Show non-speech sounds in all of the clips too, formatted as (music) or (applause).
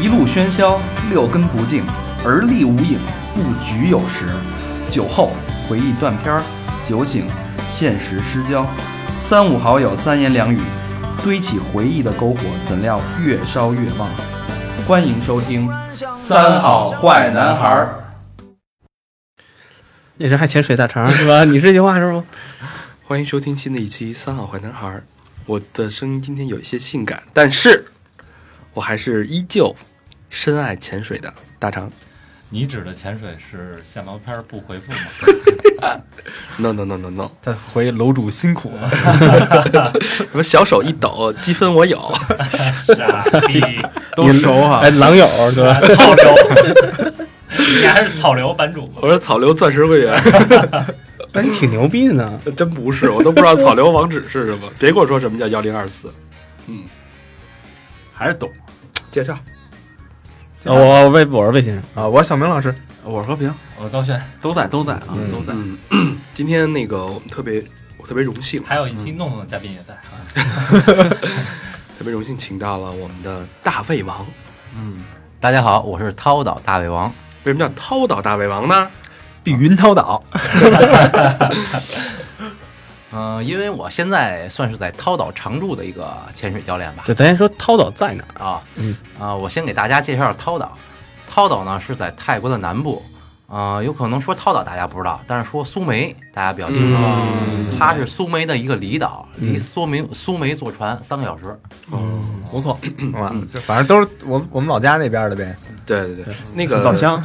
一路喧嚣，六根不净，而立无影，不局有时。酒后回忆断片儿，酒醒现实失焦。三五好友三言两语，堆起回忆的篝火，怎料越烧越旺。欢迎收听《三好坏男孩儿》。那人还潜水大肠是吧？你这句话是吗？欢迎收听新的一期《三好坏男孩》。我的声音今天有一些性感，但是我还是依旧深爱潜水的大肠。你指的潜水是下毛片不回复吗？(laughs) No no no no no，他回楼主辛苦了，什么小手一抖，积分我有。傻逼，都熟哈哎，。狼友对吧？草流，你还是草流版主吗我是草榴钻石会员，那 (laughs) 你挺牛逼的呢。(laughs) 真不是，我都不知道草榴网址是什么。别跟我说什么叫幺零二四，嗯还是懂介绍。哦我魏我是魏先生，啊！我是小明老师，我是和平，我是高轩，都在都在啊，嗯都在。嗯，今天那个我们特别，我特别荣幸，还有一期弄弄的嘉宾也在啊。(laughs) 特别荣幸请到了我们的大胃王。嗯，大家好，我是涛岛大胃王。为什么叫涛岛大胃王呢？碧云涛岛，嗯、(laughs) 因为我现在算是在涛岛常驻的一个潜水教练吧。就咱先说涛岛在哪儿？啊，嗯啊，我先给大家介绍涛岛。涛岛呢是在泰国的南部，呃，有可能说涛岛大家不知道，但是说苏梅大家比较清楚。嗯它是苏梅的一个离岛，离嗯苏梅苏梅坐船三个小时。嗯不错，啊，这反正都是我我们老家那边的呗。对对对，那个老乡，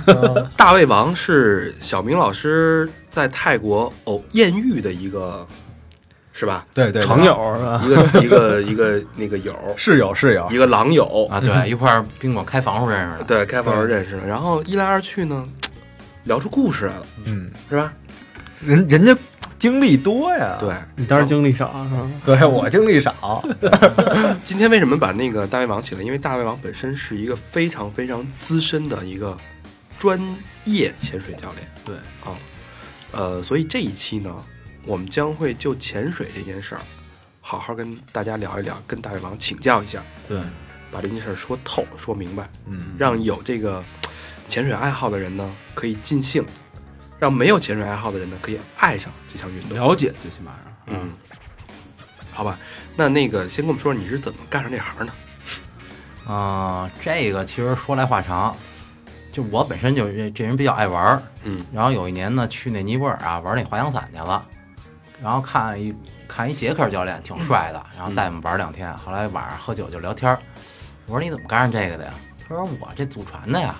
大胃王是小明老师在泰国偶艳遇的一个，是吧？对对，床友是吧？一个一个一个那个友，(laughs) 室友室友。一，个狼友，啊，对，一块儿宾馆开房时候认识的。对，开房时候认识的。然后一来二去呢，聊出故事来了，嗯，是吧？人人家经历多呀。对，你当时经历少是吧？(laughs) 对，我经历少。(laughs) 今天为什么把那个大胃王请来？因为大胃王本身是一个非常非常资深的一个专业潜水教练。对啊，呃，所以这一期呢，我们将会就潜水这件事儿，好好跟大家聊一聊，跟大胃王请教一下，对，把这件事儿说透、说明白，嗯，让有这个潜水爱好的人呢可以尽兴，让没有潜水爱好的人呢可以爱上这项运动。了解，最起码是。嗯，好吧，那那个先跟我们说说你是怎么干上这行的？啊、这个其实说来话长，就我本身就这这人比较爱玩儿，嗯，然后有一年呢去那尼泊尔啊玩那滑翔伞去了，然后看一看一捷克教练挺帅的，然后带我们玩两天，后来晚上喝酒就聊天儿，我说你怎么干上这个的呀？他说我这祖传的呀，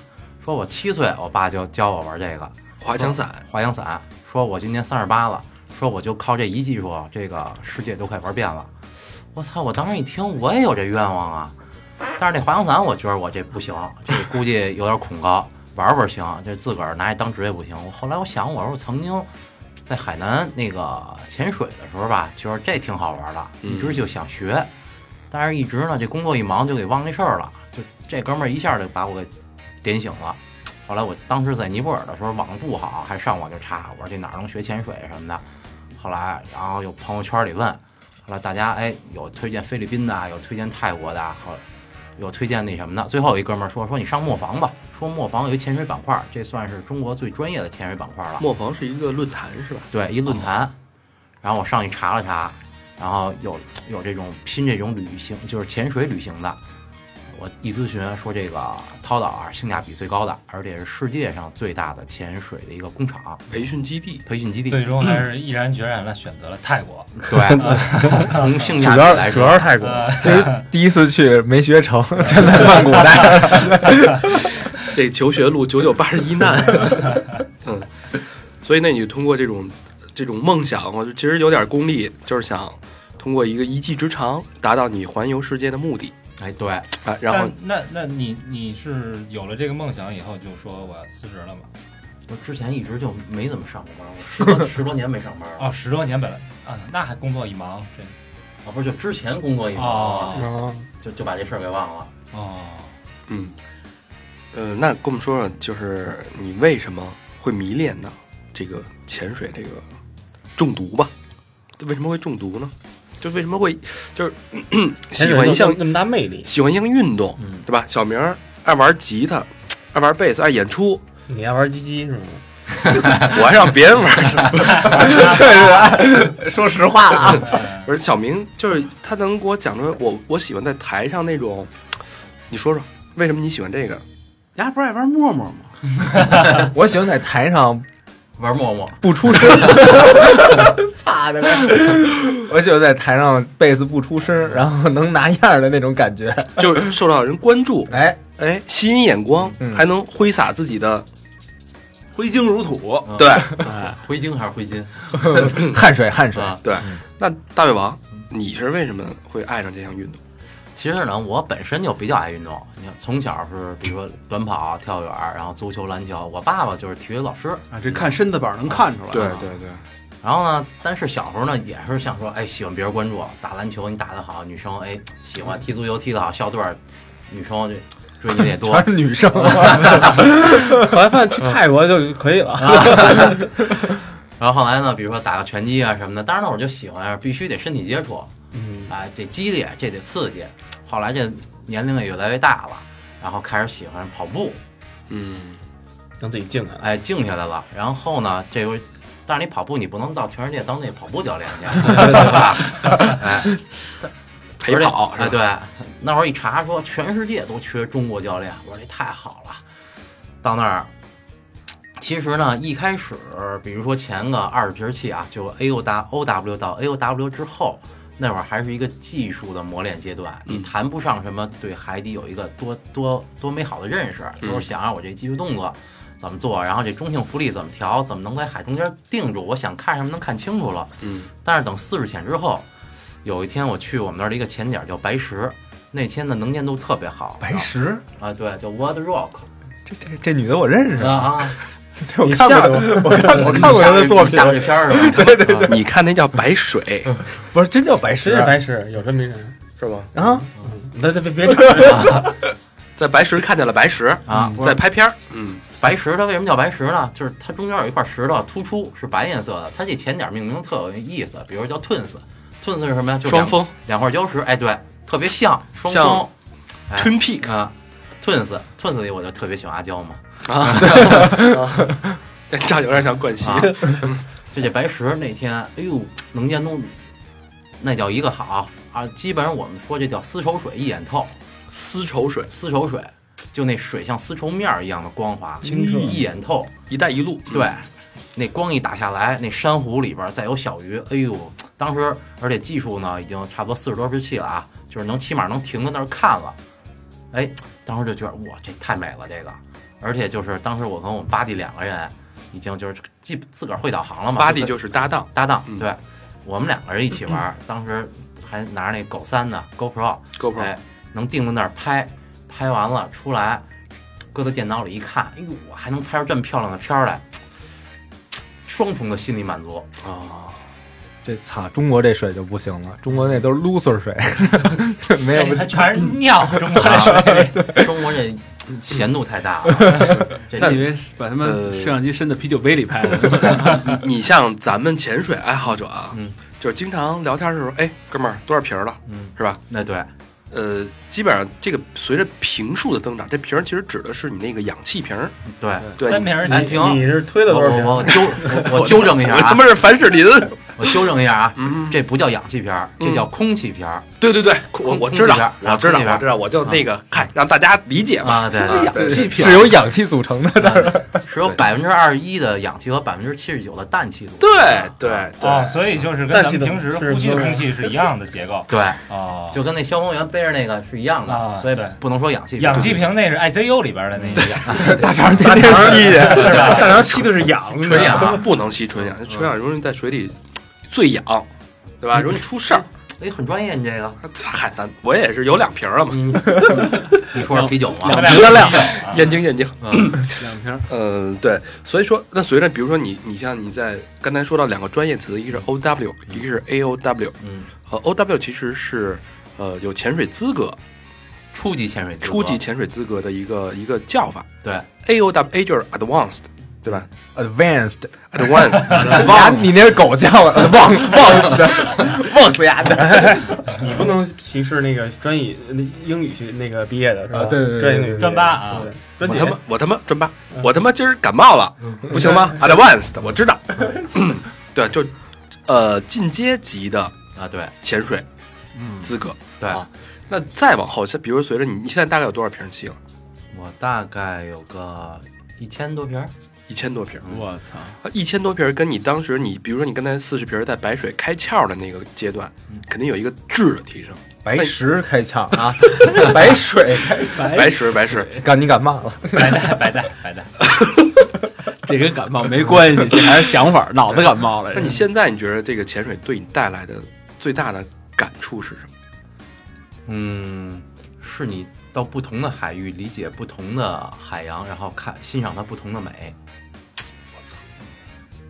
说我七岁我爸就教我玩这个滑翔伞，滑翔伞，说我今年三十八了，说我就靠这一技术，这个世界都快玩遍了。我操！我当时一听，我也有这愿望啊，但是那滑翔伞，我觉得我这不行，这估计有点恐高，玩玩行，这自个儿拿去当职业不行。我后来我想，我说我曾经在海南那个潜水的时候吧，觉得这挺好玩的，一直就想学，但是一直呢这工作一忙就给忘那事儿了，就这哥们儿一下就把我给点醒了。后来我当时在尼泊尔的时候网不好，还上网就查，我说这哪儿能学潜水什么的。后来然后有朋友圈里问，后来大家哎有推荐菲律宾的，有推荐泰国的，后有推荐那什么的。最后有一哥们儿说说你上磨坊吧，说磨坊有一潜水板块，这算是中国最专业的潜水板块了。磨坊是一个论坛是吧？对，一论坛。然后我上去查了查，然后有有这种拼这种旅行，就是潜水旅行的。我一咨询说这个涛岛啊性价比最高的，而且是世界上最大的潜水的一个工厂培训基地，培训基地。最终还是毅然决然的选择了泰国。(laughs) 对，从性价比来说主，要是泰国，呃其实第一次去没学成，就在曼谷待着。(laughs) 这求学路九九八十一难。(laughs) 嗯，所以那你就通过这种这种梦想，我就其实有点功利，就是想通过一个一技之长达到你环游世界的目的哎，对，啊。然后那那你你是有了这个梦想以后，就说我要辞职了吗？我之前一直就没怎么上过班，我十多十多年没上班了。(laughs) 哦，十多年本来啊，那还工作一忙，这啊，不是，就之前工作一忙，哦就就把这事儿给忘了。哦，嗯，呃，那跟我们说说，就是你为什么会迷恋呢？这个潜水这个中毒吧？为什么会中毒呢？就为什么会就是 (clears throat) 喜欢一项那么大魅力，喜欢一项运动，嗯对吧？小明爱玩吉他，爱玩贝斯，爱演出，你爱玩鸡鸡是吗？(laughs) 我还让别人玩。(laughs) 对对，说实话了啊，不是小明，就是他能给我讲出来，我我喜欢在台上那种，你说说为什么你喜欢这个？丫不是爱玩陌陌吗？(laughs) 我喜欢在台上玩陌陌，不出声，擦的呗。(laughs) 我喜欢在台上贝斯不出声，然后能拿样的那种感觉。就是受到人关注，(laughs) 哎，哎，吸引眼光，嗯还能挥洒自己的，挥金如土，对哎，灰精还是挥金 (laughs) 汗水汗水，啊？对。那大胃王，你是为什么会爱上这项运动？其实呢，我本身就比较爱运动。你看，从小是比如说短跑、跳远，然后足球、篮球。我爸爸就是体育老师，啊，这看身子板能看出来。对对对，然后呢，但是小时候呢，也是想说，哎，喜欢别人关注，打篮球你打得好，女生哎喜欢踢足球踢得好，校队儿女生就追你的也多全。是女生。(laughs) 后来发现去泰国就可以了。(laughs) 然后后来呢，比如说打个拳击啊什么的，当然那会儿就喜欢，必须得身体接触，嗯，哎，得激烈，这得刺激。后来这年龄也越来越大了，然后开始喜欢跑步，嗯，让自己静下来。哎，静下来了。然后呢，这回，但是你跑步，你不能到全世界当那跑步教练去，对吧？哎，陪跑哎，是吧？对，那会儿一查说全世界都缺中国教练，我说这太好了。到那儿，其实呢，一开始比如说前个二十节气啊，就 A O W O W 到 A O W 之后，那会儿还是一个技术的磨练阶段，你谈不上什么对海底有一个多多多美好的认识，嗯就是想让我这技术动作。怎么做？然后这中性浮力怎么调？怎么能在海中间定住？我想看什么能看清楚了。嗯，但是等四十潜之后，有一天我去我们那儿的一个潜点叫白石，那天的能见度特别好。白石，啊，对，叫 Water Rock 这这这女的我认识啊，啊，这我你看过我看我看过她的作品下，过这片儿是吧？对对对，你看那叫白水不是真叫白石真是白石，有这么一人。是吧？啊？别别别别吵！在白石看见了白石，啊，在拍片儿，嗯，白石它为什么叫白石呢？就是它中间有一块石头突出是白颜色的，它这前点命名特有意思，比如叫 Twins，Twins 是什么呀？就两双峰两块礁石，哎，对，特别像双峰。哎 Twin Peak 啊，Twins，Twins 里我就特别喜欢阿娇嘛。(laughs) 啊，这这有点像冠希啊，就这白石那天，哎呦，能见度那叫一个好啊！基本上我们说这叫丝绸水，一眼透。丝绸水，丝绸水，就那水像丝绸面儿一样的光滑，清澈。一眼透。一带一路，对，那光一打下来，那珊瑚里边儿再有小鱼，哎呦，当时而且技术呢已经差不多四十多节气了啊，就是能起码能停在那儿看了。哎，当时就觉得哇，这太美了，这个。而且就是当时我跟我们巴蒂两个人，已经就是记自个儿会导航了嘛，巴蒂就就是搭档。搭档，嗯。对，我们两个人一起玩儿，当时还拿着那狗三的 GoPro，，GoPro，哎，能定在那儿拍，拍完了出来，搁在电脑里一看，哎呦，我还能拍出这么漂亮的片儿来，(tsk) 双重的心理满足。啊，这操，中国这水就不行了，中国那都是 loser 水，(laughs) 没有它全是尿，中国的水。(laughs) 中国这咸度太大了，(laughs) 这那以为把他们呃摄像机伸到啤酒杯里拍的。你像咱们潜水爱好者啊，嗯，就是经常聊天的时候，哎，哥们儿多少瓶儿了，嗯，是吧？那对，呃，基本上这个随着瓶数的增长，这瓶儿其实指的是你那个氧气瓶儿，对，对，三瓶哎停你是推了我多少瓶？我我纠我我纠正一下啊。我 (laughs) 他妈，是凡士林，我纠正一下啊，嗯，这不叫氧气瓶儿，这嗯叫空气瓶儿对对对，我我知道我知道，我知道，我就那个看让大家理解嘛，啊，对对。氧气瓶是由氧气组成的。(laughs) 是有百分之二十一的氧气和百分之七十九的氮气组成。对对对，哦，所以就是跟咱们平时呼吸的空气是一样的结构。对，哦，就跟那消防员背着那个是一样的，所以不能说氧气。氧气瓶那是 ICU 里边的那个氧气，大肠天天吸去，是吧？大肠吸的是氧，纯氧，不能吸纯氧，纯氧容易在水里醉氧，对吧？容易出事儿。哎，很专业，你这个。嗨，咱我也是有两瓶了嘛，嗯，(laughs) 你说说啤酒吗？两瓶量，验证验证。嗯，两瓶儿嗯，(coughs) 对，所以说，那随着比如说你，你像你在刚才说到两个专业词，一个是 O W，一个是 A O W。嗯，和 O W 其实是呃有潜水资格、初级潜水资格，初级潜水资格的一个一个叫法。对 A O W A 就是 Advanced，对对吧 advanced，？Advanced，呀，你那是狗叫的，忘忘死的，忘死丫的。你不能歧视那个专业那英语学那个毕业的是吧？啊对对对专专八啊我他妈我他妈专八，我他妈今儿感冒了，不行吗？(laughs) Advanced，我知道。(laughs) 对，就呃进阶级的啊，对潜水资格。对，啊那再往后，像比如随着你，你现在大概有多少瓶气了？我大概有个一千多瓶儿，一千多瓶。我操，啊，一千多瓶儿跟你当时你，比如说你刚才四十瓶儿在白水开窍的那个阶段，肯定有一个质的提升。白石开窍啊，(laughs) 白水开 (laughs) 窍。白石白石，感你感冒了？白带白带白 (laughs) 带，这跟感冒没关系，这还是想法，脑子感冒了。那你现在你觉得这个潜水对你带来的最大的感触是什么？嗯，是你到不同的海域理解不同的海洋，然后看欣赏它不同的美。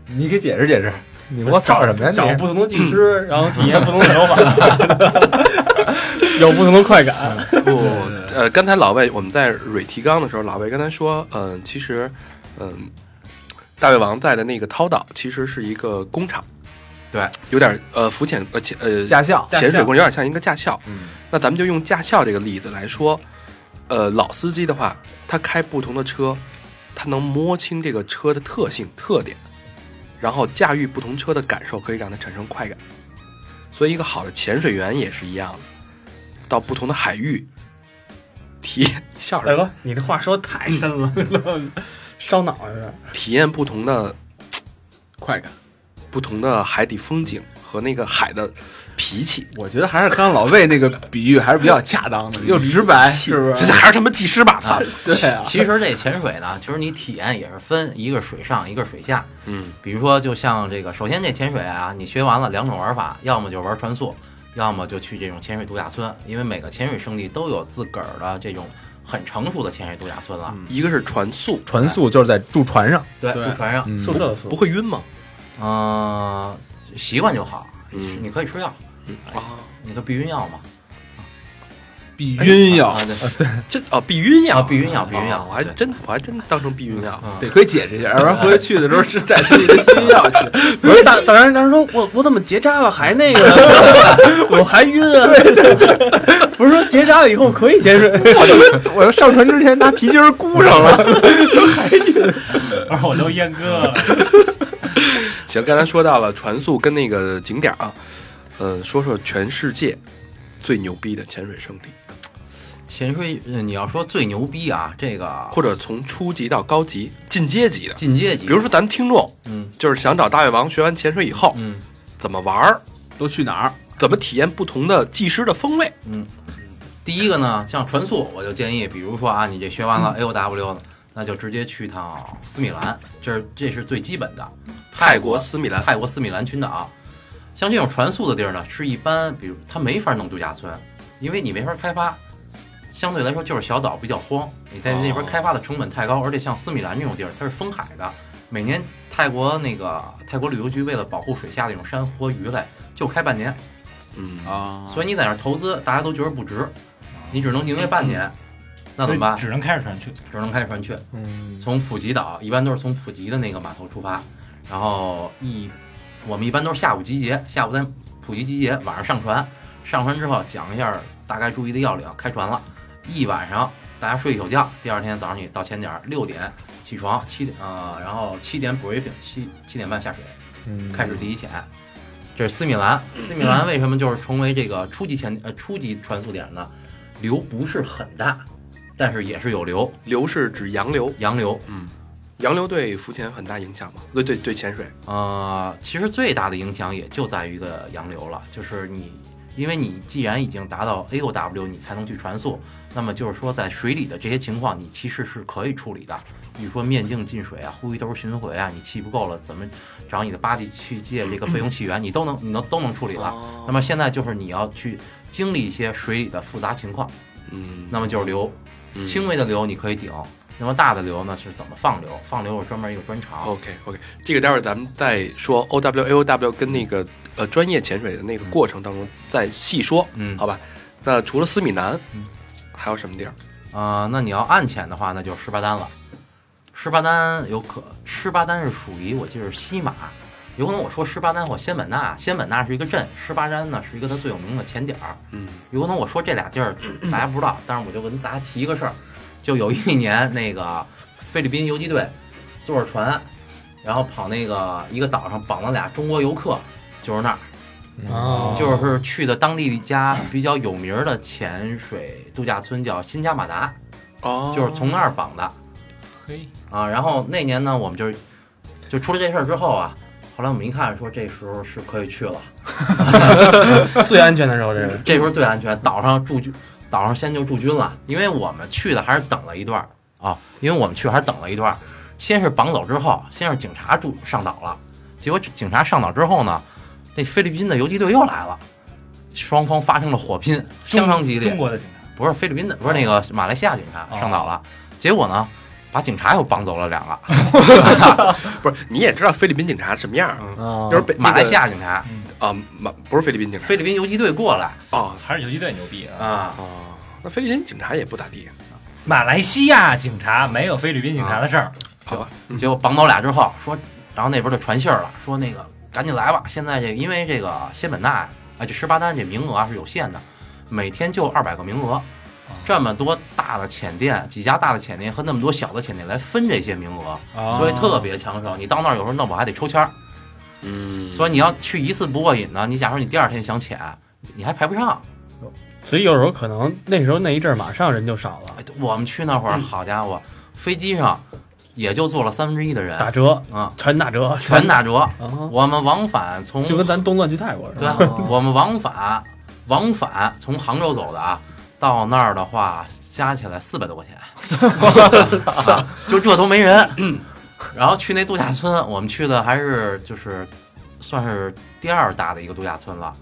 你给解释解释，你给我找什么呀？找不同的技师，然后体验不同的手法，(laughs) 有不同的快感。不，呃，刚才老魏我们在蕊提纲的时候，老魏刚才说，嗯、其实，嗯、大胃王在的那个涛岛其实是一个工厂，对，有点呃浮潜呃潜呃驾校，潜水工有点像一个驾校。嗯，那咱们就用驾校这个例子来说，呃，老司机的话，他开不同的车，他能摸清这个车的特性特点，然后驾驭不同车的感受，可以让他产生快感。所以，一个好的潜水员也是一样的，到不同的海域，体笑什么？大哥，你这话说的太深了，(laughs) 烧脑 (laughs) 有点。体验不同的快感。不同的海底风景和那个海的脾气。我觉得还是刚刚老魏那个比喻还是比较恰当的，(laughs) 又直白，是不是？这还是他妈技师吧？他！(laughs) 对啊，其实这潜水呢，其实你体验也是分一个水上，一个水下。嗯，比如说，就像这个，首先这潜水啊，你学完了两种玩法，要么就玩船速，要么就去这种潜水度假村，因为每个潜水圣地都有自个儿的这种很成熟的潜水度假村了。一个是船速，船速就是在住船上，对，住船上，嗯宿舍的宿不会晕吗？嗯、习惯就好。嗯你可以吃药，啊，那个避孕药嘛。避孕药啊，对，这哦，避孕药，啊避孕药避孕药我还真我还真当成避孕药。嗯得可以解释一下，要不然回去的时候是带自己的避孕药去。(laughs) 不是大大人，大人说我我怎么结扎了还那个，(laughs) 我还晕啊？(laughs) 不是说结扎了以后可以潜水？我要上船之前拿皮筋箍上了。不是我都阉割了。行，刚才说到了船速跟那个景点啊，呃，说说全世界最牛逼的潜水圣地，潜水，呃你要说最牛逼啊，这个。或者从初级到高级、进阶级的。进阶级，比如说，咱们听众嗯。就是想找大胃王学完潜水以后嗯。怎么玩儿，都去哪儿？怎么体验不同的技师的风味。嗯，第一个呢，像船速，我就建议，比如说啊，你这学完了 A O W 呢，那就直接去趟斯米兰，这是这是最基本的。泰国斯米兰，泰国斯米兰群岛，像这种船速的地儿呢，是一般，比如它没法弄度假村，因为你没法开发，相对来说就是小岛比较荒，你在那边开发的成本太高，而且像斯米兰这种地儿，它是封海的，每年泰国那个泰国旅游局为了保护水下的这种珊瑚和鱼类，就开半年，嗯，啊，所以你在那儿投资，大家都觉得不值，你只能营业半年，那怎么办？只能开着船去。只能开着船去。嗯，从普吉岛一般都是从普吉的那个码头出发，然后一我们一般都是下午集结，下午在普吉集结，晚上上船，上船之后讲一下大概注意的要领，开船了，一晚上大家睡一宿觉，第二天早上你到前点儿六点起床，七点呃，然后七点 briefing，七七点半下水，嗯开始第一潜。这是斯米兰，斯米兰为什么就是成为这个初级潜呃初级船速点呢？流不是很大，但是也是有流，流是指洋流，洋流。嗯，洋流对浮潜很大影响吗？对对对，潜水。呃，其实最大的影响也就在于一个洋流了，就是你，因为你既然已经达到 A O W，你才能去传速，那么就是说在水里的这些情况，你其实是可以处理的。比如说面镜进水啊、呼吸兜巡回啊，你气不够了，怎么找你的巴蒂去借这个备用气源，你都能你能都能处理了。哦那么现在就是你要去经历一些水里的复杂情况，嗯，那么就是流，嗯轻微的流你可以顶，那么大的流呢是怎么放流？放流是专门一个专长。OK OK，这个待会儿咱们再说 O W A O W 跟那个呃专业潜水的那个过程当中再细说，嗯，好吧？那除了斯米南嗯，还有什么地儿？啊、那你要暗潜的话，那就是十八丹了。十八单有可十八单是属于我记得是西马，有可能我说十八单或仙本那，仙本那是一个镇，十八单呢是一个它最有名的潜点儿。嗯，有可能我说这俩地儿 (coughs) 大家不知道，但是我就跟大家提一个事儿，就有一年那个菲律宾游击队坐着船，然后跑那个一个岛上绑了俩中国游客，就是那儿，哦就是去的当地一家比较有名儿的潜水度假村，叫新加马达，哦就是从那儿绑的嘿，啊。然后那年呢，我们就就出了这事儿之后啊，后来我们一看说这时候是可以去了。(laughs) (laughs) 最安全的时候，这是这时候最安全，岛上驻军，岛上先就驻军了，因为我们去的还是等了一段儿啊，因为我们去还是等了一段儿，先是绑走之后，先是警察驻上岛了，结果警察上岛之后呢，那菲律宾的游击队又来了，双方发生了火拼，相当激烈中。国的警察不是菲律宾的，不是那个马来西亚警察上岛了，结果呢，把警察又绑走了两个，(laughs) 不是你也知道菲律宾警察什么样就是北马来西亚亚警察，啊，马不是菲律宾警察菲律宾游击队过来哦还是游击队牛逼啊！啊，哦，那菲律宾警察也不咋地，马来西亚警察没有菲律宾警察的事儿，好吧？嗯结果绑走俩之后说，然后那边就传信儿了，说那个赶紧来吧，现在这因为这个仙本那啊，就十八单这名额啊是有限的，每天就二百个名额，这么多大的潜店，几家大的潜店和那么多小的潜店来分这些名额，所以特别抢手。你到那儿有时候弄不好还得抽签儿，嗯，所以你要去一次不过瘾呢，你假如你第二天想潜，你还排不上。所以有时候可能那时候那一阵儿马上人就少了，哎我们去那会儿，好家伙，飞机上也就坐了三分之一的人打折，啊，全打折，全打折。啊，我们往返从就跟咱东乱去泰国似对的。，(laughs) 我们往返往返从杭州走的啊，到那儿的话加起来四百多块钱，啊 (laughs) 就这都没人。(laughs) 然后去那度假村，我们去的还是就是算是第二大的一个度假村了。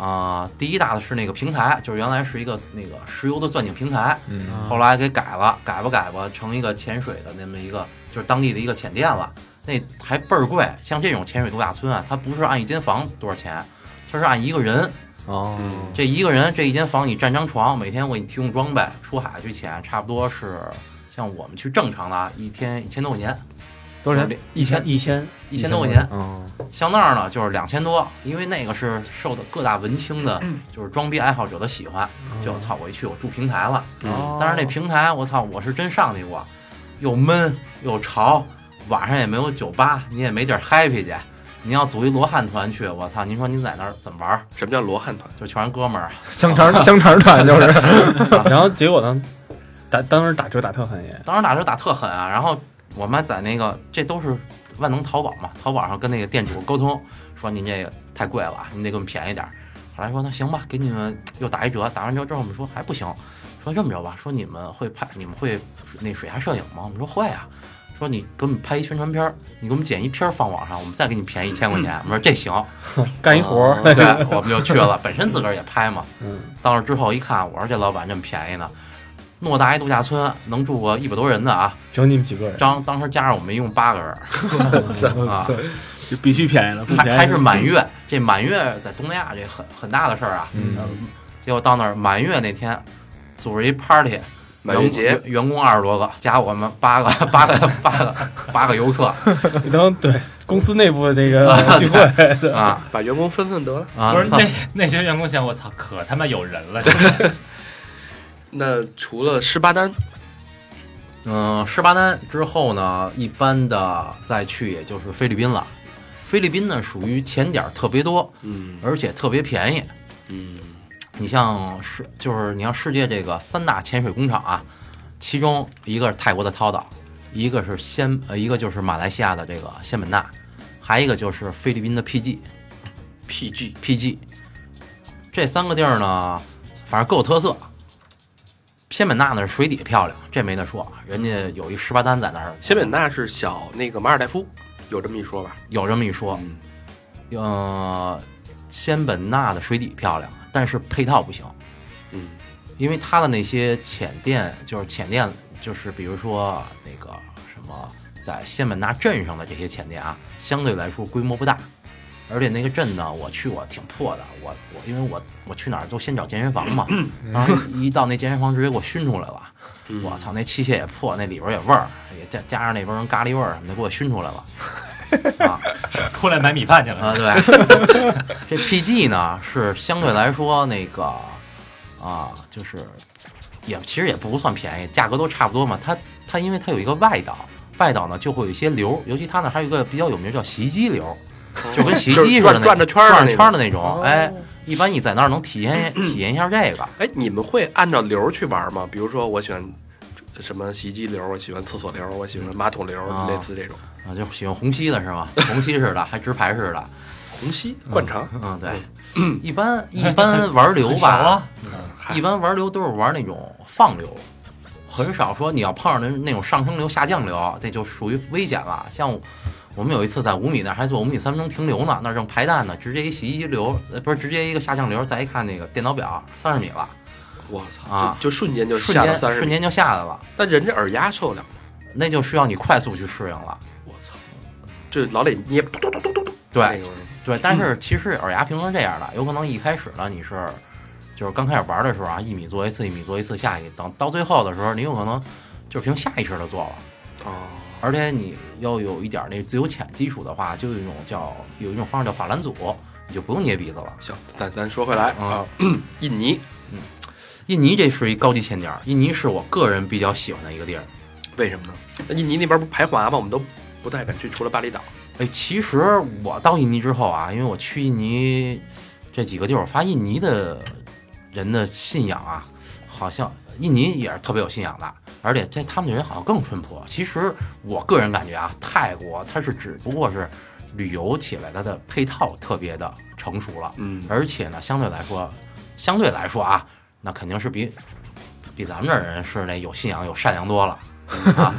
啊、第一大的是那个平台，就是原来是一个那个石油的钻井平台，嗯后来给改了，改吧改吧，成一个潜水的那么一个，就是当地的一个潜店了。那还倍儿贵，像这种潜水度假村啊，它不是按一间房多少钱，它是按一个人。哦，这一个人这一间房你占张床，每天我给你提供装备，出海去潜，差不多是像我们去正常的啊，一天一千多块钱，多少钱？一千一千一千多块钱。嗯，像那儿呢就是两千多，因为那个是受的各大文青的，就是装逼爱好者的喜欢。就操，我一去我住平台了，哦但是那平台我操，我是真上去过，又闷又潮，晚上也没有酒吧，你也没地儿 happy 去。你要组一罗汉团去，我操！您说您在那儿怎么玩儿？什么叫罗汉团？就全是哥们儿，(laughs) 香肠香肠团就是，(laughs) 然后结果呢，打当时打折打特狠也，当时打折打特狠啊！然后我们在那个，这都是万能淘宝嘛，淘宝上跟那个店主沟通，说您这个太贵了，您得给我们便宜点儿。后来说那行吧，给你们又打一折，打完折之后我们说还不行，说这么着吧，说你们会拍，你们会那水下摄影吗？我们说会啊。说你给我们拍一宣传片儿，你给我们剪一片儿放网上，我们再给你便宜一千块钱。我们说这行，(laughs) 干一活儿，对，我们就去了。本身自个儿也拍嘛，(laughs) 嗯，到那之后一看，我说这老板这么便宜呢，偌大一度假村能住个一百多人的啊，就你们几个人，当当时加上我们一共八个人 (laughs) 啊，就必须便宜了，还还是满月。这满月在东南亚这很很大的事儿啊。嗯结果到那儿满月那天，组织一 party，员满月节员员工二十多个，加我们八个八个八个八个游客 (laughs) 这都对公司内部的这个聚会，(laughs) 啊把员工分分得了。啊！不是那那些员工想，我操，可他妈有人了，那除了十八单，嗯，十八单之后呢，一般的再去也就是菲律宾了。菲律宾呢属于潜点儿特别多，嗯而且特别便宜。嗯你像世就是你像世界这个三大潜水工厂啊，其中一个是泰国的涛岛，一个是仙呃一个就是马来西亚的这个仙本那，还一个就是菲律宾的 PG，PG PG。这三个地儿呢，反正各有特色。仙本那呢是水底漂亮，这没得说，人家有一十八单在那儿，仙本那是小那个马尔代夫，有这么一说吧？有这么一说。嗯呃，仙本那的水底漂亮，但是配套不行。嗯因为它的那些浅店，就是浅店，就是比如说那个什么，在仙本那镇上的这些浅店啊，相对来说规模不大，而且那个镇呢，我去过挺破的，我我因为我我去哪儿都先找健身房嘛，当时一到那健身房直接给我熏出来了，我操，那器械也破，那里边也味儿，也加加上那边人咖喱味儿什么的，给我熏出来了。(laughs) 啊出来买米饭去了。啊，对，(laughs) 这 PG 呢是相对来说那个啊，就是也其实也不算便宜，价格都差不多嘛。它它因为它有一个外岛，外岛呢就会有一些流，尤其它那还有一个比较有名叫洗衣机流，就跟洗衣机似的转转着圈儿转着圈儿的那种。哎，一般你在那儿能体验 (clears throat) 体验一下这个。哎，你们会按照流儿去玩吗？比如说，我喜欢什么洗衣机流儿，我喜欢厕所流儿，我喜欢马桶流类似这种。啊，就喜欢虹吸的是吗？虹吸似的，还直排似的。(laughs) 虹吸灌肠，嗯，对，一般 (laughs) 一般玩流吧一般玩流都是玩那种放流，很少说你要碰上那那种上升流、下降流，这就属于危险了。像我们有一次在五米那儿还做五米三分钟停留呢，那儿正排弹呢，直接一洗衣机流，呃不是直接一个下降流，再一看那个电脑表三十米了，我操，啊就就瞬间就瞬。间瞬间就下来了，但人这耳压受得了吗？那就需要你快速去适应了。我操，这老得捏，咚咚咚咚咚咚。对对，但是其实耳压平衡是这样的，有可能一开始呢你是，就是刚开始玩的时候啊，一米做一次，一米做一次下去，等到最后的时候，你有可能就凭下意识的做了。哦，而且你要有一点那自由潜基础的话，就有一种叫有一种方式叫法兰组，你就不用捏鼻子了。行，咱咱说回来啊，(clears throat) 印尼嗯印尼这是一高级潜点儿，印尼是我个人比较喜欢的一个地儿。为什么呢？那印尼那边不排华吗？我们都不太敢去，除了巴厘岛。哎，其实我到印尼之后啊，因为我去印尼这几个地儿，我发现印尼的人的信仰啊，好像印尼也是特别有信仰的，而且这他们的人好像更淳朴。其实我个人感觉啊，泰国它是只不过是旅游起来它的配套特别的成熟了。嗯，而且呢，相对来说，相对来说啊，那肯定是比比咱们这儿人是那有信仰、有善良多了啊。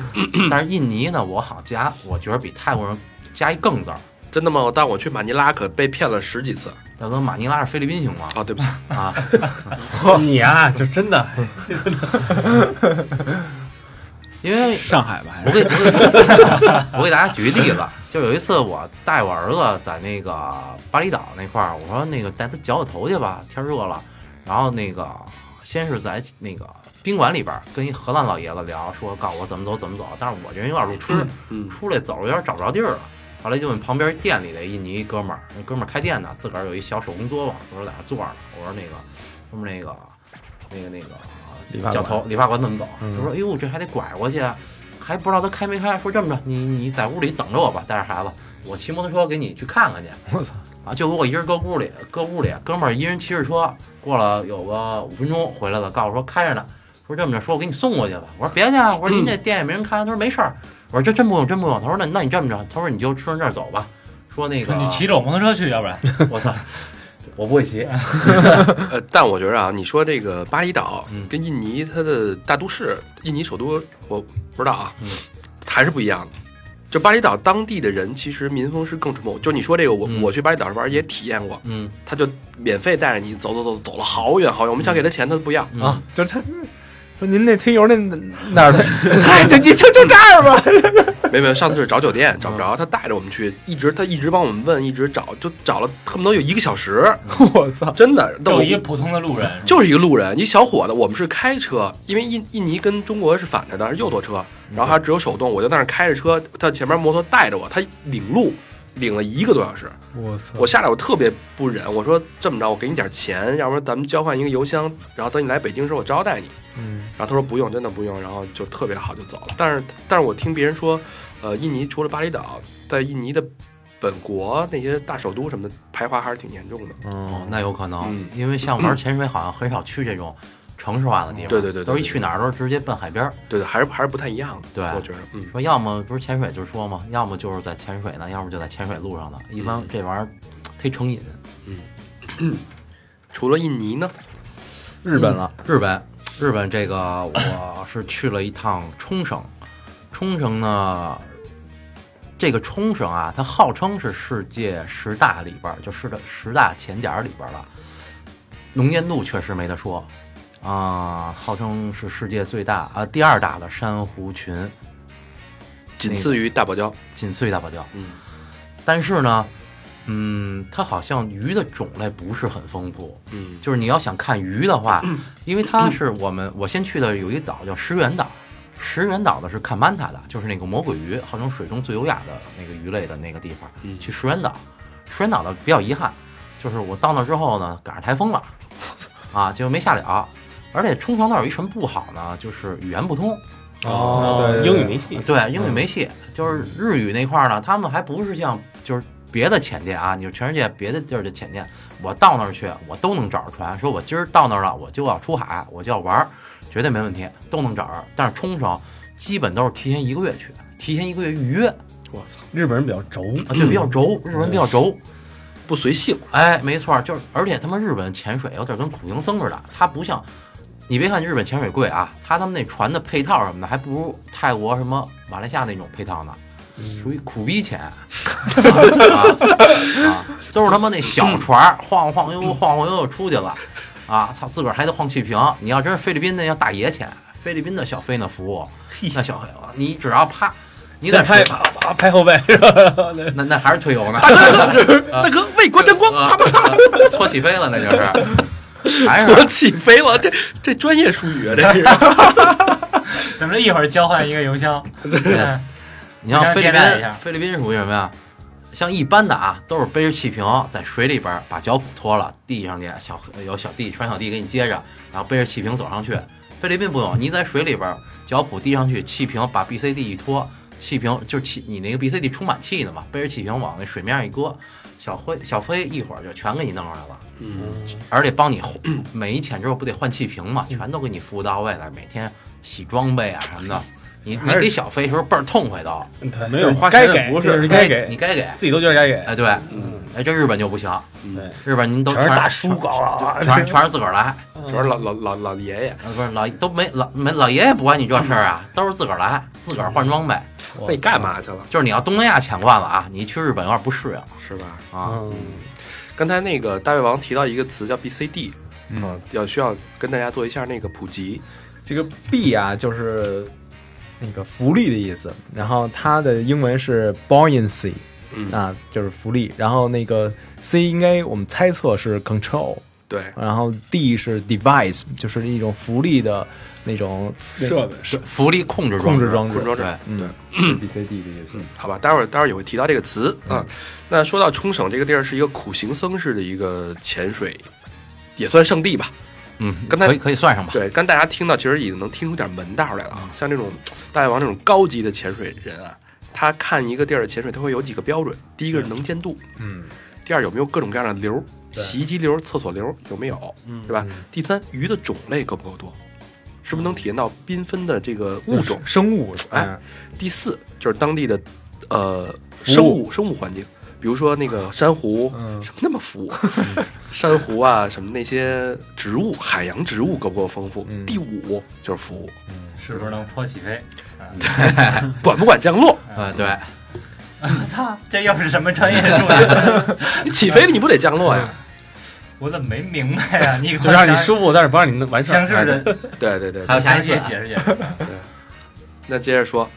但是印尼呢，我好像加，我觉得比泰国人加一更字儿。真的吗？但我去马尼拉可被骗了十几次。大哥，马尼拉是菲律宾行吗？啊，对不起，啊，(laughs) 你啊、就真的 (laughs) 因为 (laughs) 上海吧，我给我给我给大家举个例子，就有一次我带我儿子在那个巴厘岛那块儿，我说那个带他绞绞头去吧，天热了。然后那个先是在那个宾馆里边儿跟一荷兰老爷子聊，说告诉我怎么走怎么走，但是我这人有点路痴，嗯，出来走着有点找不着地儿了。后来就问旁边店里的印尼哥们儿，那哥们儿开店的，自个儿有一小手工作坊，自个儿在那坐着呢。我说那个，哥们儿那个，那个那个理发头理发馆怎么走？嗯他说：“哎呦，这还得拐过去，啊，还不知道他开没开。说这么着，你你在屋里等着我吧，带着孩子，我骑摩托车给你去看看去。(laughs) ”我操！啊，就给我一人搁屋里，搁屋里，哥们儿一人骑着车，过了有个五分钟回来了，告诉说开着呢。说这么着，说我给你送过去吧。我说别去，啊，我说您这店也没人看。他说没事儿。我说这真不用，真不用。他说那那你这么着，他说你就顺着这儿走吧。说那个说你骑着我摩托车去，要不然 (laughs) 我操，我不会骑。呃，(laughs) 但我觉得啊，你说这个巴厘岛嗯跟印尼它的大都市，印尼首都我不知道啊，嗯还是不一样的。就巴厘岛当地的人，其实民风是更淳朴。就你说这个，我、嗯我去巴厘岛玩也体验过，嗯他就免费带着你走走走，走了好远好远。我们想给他钱，他都不要。嗯啊，就是他说您那推油那哪儿的？(laughs) 嗨，就你就就这儿吧。(laughs) 没没有，上次是找酒店找不着，他带着我们去，一直他一直帮我们问，一直找，就找了恨不得有一个小时，(laughs) 我操！真的。但我就一个普通的路人，就是一个路人，一小伙子。我们是开车，因为印印尼跟中国是反着的，是右舵车，然后他只有手动，我就在那儿开着车，他前面摩托带着我，他领路领了一个多小时。我操！我下来我特别不忍，我说这么着，我给你点钱，要不然咱们交换一个邮箱，然后等你来北京时候我招待你。嗯，然后他说不用，真的不用，然后就特别好就走了。但是但是我听别人说，呃，印尼除了巴厘岛，在印尼的本国那些大首都什么的排华还是挺严重的。哦，那有可能嗯，因为像玩潜水，好像很少去这种城市化的地方。对对对对都一去哪儿都是直接奔海边儿。对对，还是还是不太一样的。对我觉得，嗯，说要么不是潜水就是说嘛，要么就是在潜水呢，要么就在潜水路上呢。一般这玩意儿忒成瘾。嗯 (coughs) 除了印尼呢，日本了，日本，日本这个我是去了一趟冲绳，冲绳呢，这个冲绳啊，它号称是世界十大里边儿，就是的十大前点儿里边儿了，能见度确实没得说，啊、号称是世界最大啊、第二大的珊瑚群，仅次于大堡礁。仅次于大堡礁。嗯，但是呢，嗯，它好像鱼的种类不是很丰富，嗯。就是你要想看鱼的话，因为它是我们我先去的有一岛叫石原岛，石原岛呢是看曼塔的，就是那个魔鬼鱼，号称水中最优雅的那个鱼类的那个地方。嗯。去石原岛，石原岛呢比较遗憾，就是我到那之后呢赶上台风了，(laughs) 啊，结果没下了。而且冲绳那儿有一什么不好呢？就是语言不通，哦对对英语没戏。对，英语没戏，就是日语那块儿呢，他们还不是像就是别的潜店啊，你说全世界别的地儿的潜店，我到那儿去，我都能找着船，说我今儿到那儿了，我就要出海，我就要玩儿，绝对没问题，都能找着。但是冲绳基本都是提前一个月去，提前一个月预约啊，我操，日本人比较轴啊，对，比较轴，日本人比较轴。不随性，哎，没错，就是，而且他们日本潜水有点跟苦行僧似的，他不像，你别看日本潜水贵啊，他他们那船的配套什么的还不如泰国什么马来西亚那种配套呢，属于苦逼钱，(laughs) 啊啊，都是他妈那小船晃晃悠悠晃晃悠悠出去了，啊，操，自个儿还得晃气瓶，你要真是菲律宾那叫大爷钱，菲律宾的小飞那服务，那小黑，你只要啪，你在水再拍啪啪拍后背是吧？(laughs) 那那还是推油呢。大哥为国争光，啊，(laughs) 搓起飞了，那就是，还我是起飞了，这这专业术语啊，这是。怎么着一会儿交换一个邮箱？嗯你像菲律宾菲律宾属于什么呀？像一般的啊，都是背着气瓶在水里边儿把脚蹼脱了，递上去，小有小弟船小弟给你接着，然后背着气瓶走上去。菲律宾不用，你在水里边儿脚蹼递上去，气瓶把 BCD 一拖，气瓶就是气你那个 BCD 充满气的嘛，背着气瓶往那水面上一搁，小飞小飞一会儿就全给你弄上来了。嗯，而且帮你每一潜之后不得换气瓶嘛，全都给你服务到位了，每天洗装备啊什么的。你你给小飞时候倍儿痛快都，对，没有花钱不是就是该给，你该给，自己都觉得该给，哎对，嗯哎这日本就不行，对，日本您都全是大叔搞啊，全全是自个儿来，主要是老老老老爷爷，呃不是老都没老没老爷爷不管你这事儿啊，(laughs) 都是自个儿来，自个儿换装备。那你干嘛去了？就是你要东南亚抢惯了啊，你去日本有点不适应是吧？啊。嗯，刚才那个大胃王提到一个词叫 BCD，嗯，要需要跟大家做一下那个普及。这个 B 啊，就是那个浮力的意思，然后它的英文是 buoyancy 嗯，啊，就是浮力，然后那个 C 应该我们猜测是 control，对，然后 D 是 device，就是一种浮力的那种设备是浮力控制控制装置控制装置对，嗯，BCD 的意思。好吧，待会儿待会儿也会提到这个词啊。嗯那说到冲绳这个地儿，是一个苦行僧式的一个潜水，也算圣地吧。嗯，刚才可以可以算上吧。对，刚大家听到，其实已经能听出点门道来了啊。像这种大胃王这种高级的潜水人啊，他看一个地儿的潜水，他会有几个标准：第一个是能见度，嗯，第二有没有各种各样的流，对洗衣机流、厕所流有没有，嗯对吧？第三，鱼的种类够不够多，是不是能体验到缤纷的这个物种？生物，哎嗯第四就是当地的呃生物生物环境，比如说那个珊瑚，嗯什么那么服务？(laughs) 珊瑚啊，什么那些植物，海洋植物够不够丰富？嗯第五就是服务，是不是能搓起飞？啊 (laughs) 管不管降落？啊，对，我 (laughs) 操，这又是什么专业术语？你起飞了你不得降落呀？我怎么没明白呀？你就让你舒服，但是不让你弄完事儿。详细的对对对。还有下详细一次啊解释解释。对那接着说，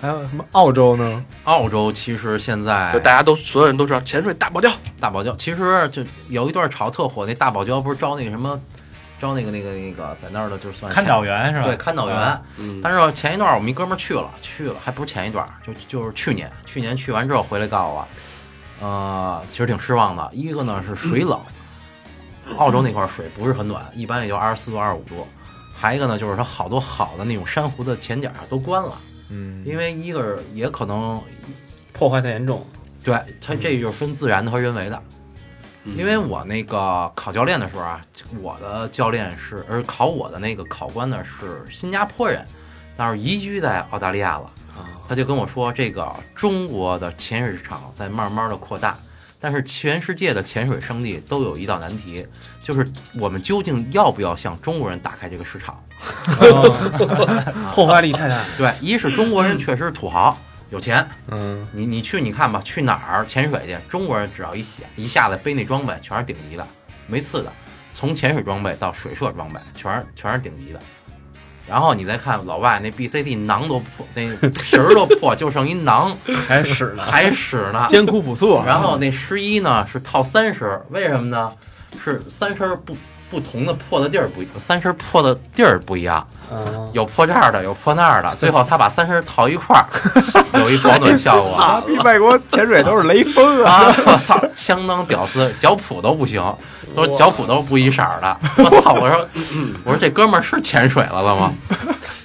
还有什么澳洲呢？澳洲其实现在就大家都所有人都知道潜水大堡礁，大堡礁，其实就有一段炒特火，那大堡礁不是招那个什么，招那个那个那个在那儿的，就算看导员是吧？对看导员。嗯，但是前一段我们一哥们儿去了，去了还不是前一段，就就是去年，去年去完之后回来告诉我，呃，其实挺失望的。一个呢是水冷，澳洲那块儿水不是很暖，一般也就二十四度、二十五度。还一个呢，就是它好多好的那种珊瑚的潜点儿都关了，嗯，因为一个是也可能破坏太严重，对它这就是分自然的和人为的。嗯因为我那个考教练的时候啊，我的教练是，而考我的那个考官呢是新加坡人，但是移居在澳大利亚了。啊他就跟我说，这个中国的潜水市场在慢慢的扩大，但是全世界的潜水圣地都有一道难题，就是我们究竟要不要向中国人打开这个市场？(laughs) 破坏力太大。对，一是中国人确实是土豪，有钱，嗯，你你去你看吧，去哪儿潜水去？中国人只要一下一下子背那装备，全是顶级的，没次的。从潜水装备到水射装备，全是全是顶级的。然后你再看老外那 BCD 囊都破，那绳儿都破，就剩一囊 (laughs) 还使呢，还使呢。艰苦朴素。然后那十一呢是套三十，为什么呢？是三身不不同的破的地儿不一，三身破的地儿不一样，嗯，有破这儿的，有破那儿的。(laughs) 最后他把三身套一块儿，(laughs) 有一保暖效果。(laughs) 啊，比外国潜水都是雷锋啊！啊！我操，相当屌丝，脚蹼都不行，都是脚蹼都是不一色儿的。我操！我说，我说这哥们儿是潜水了了吗？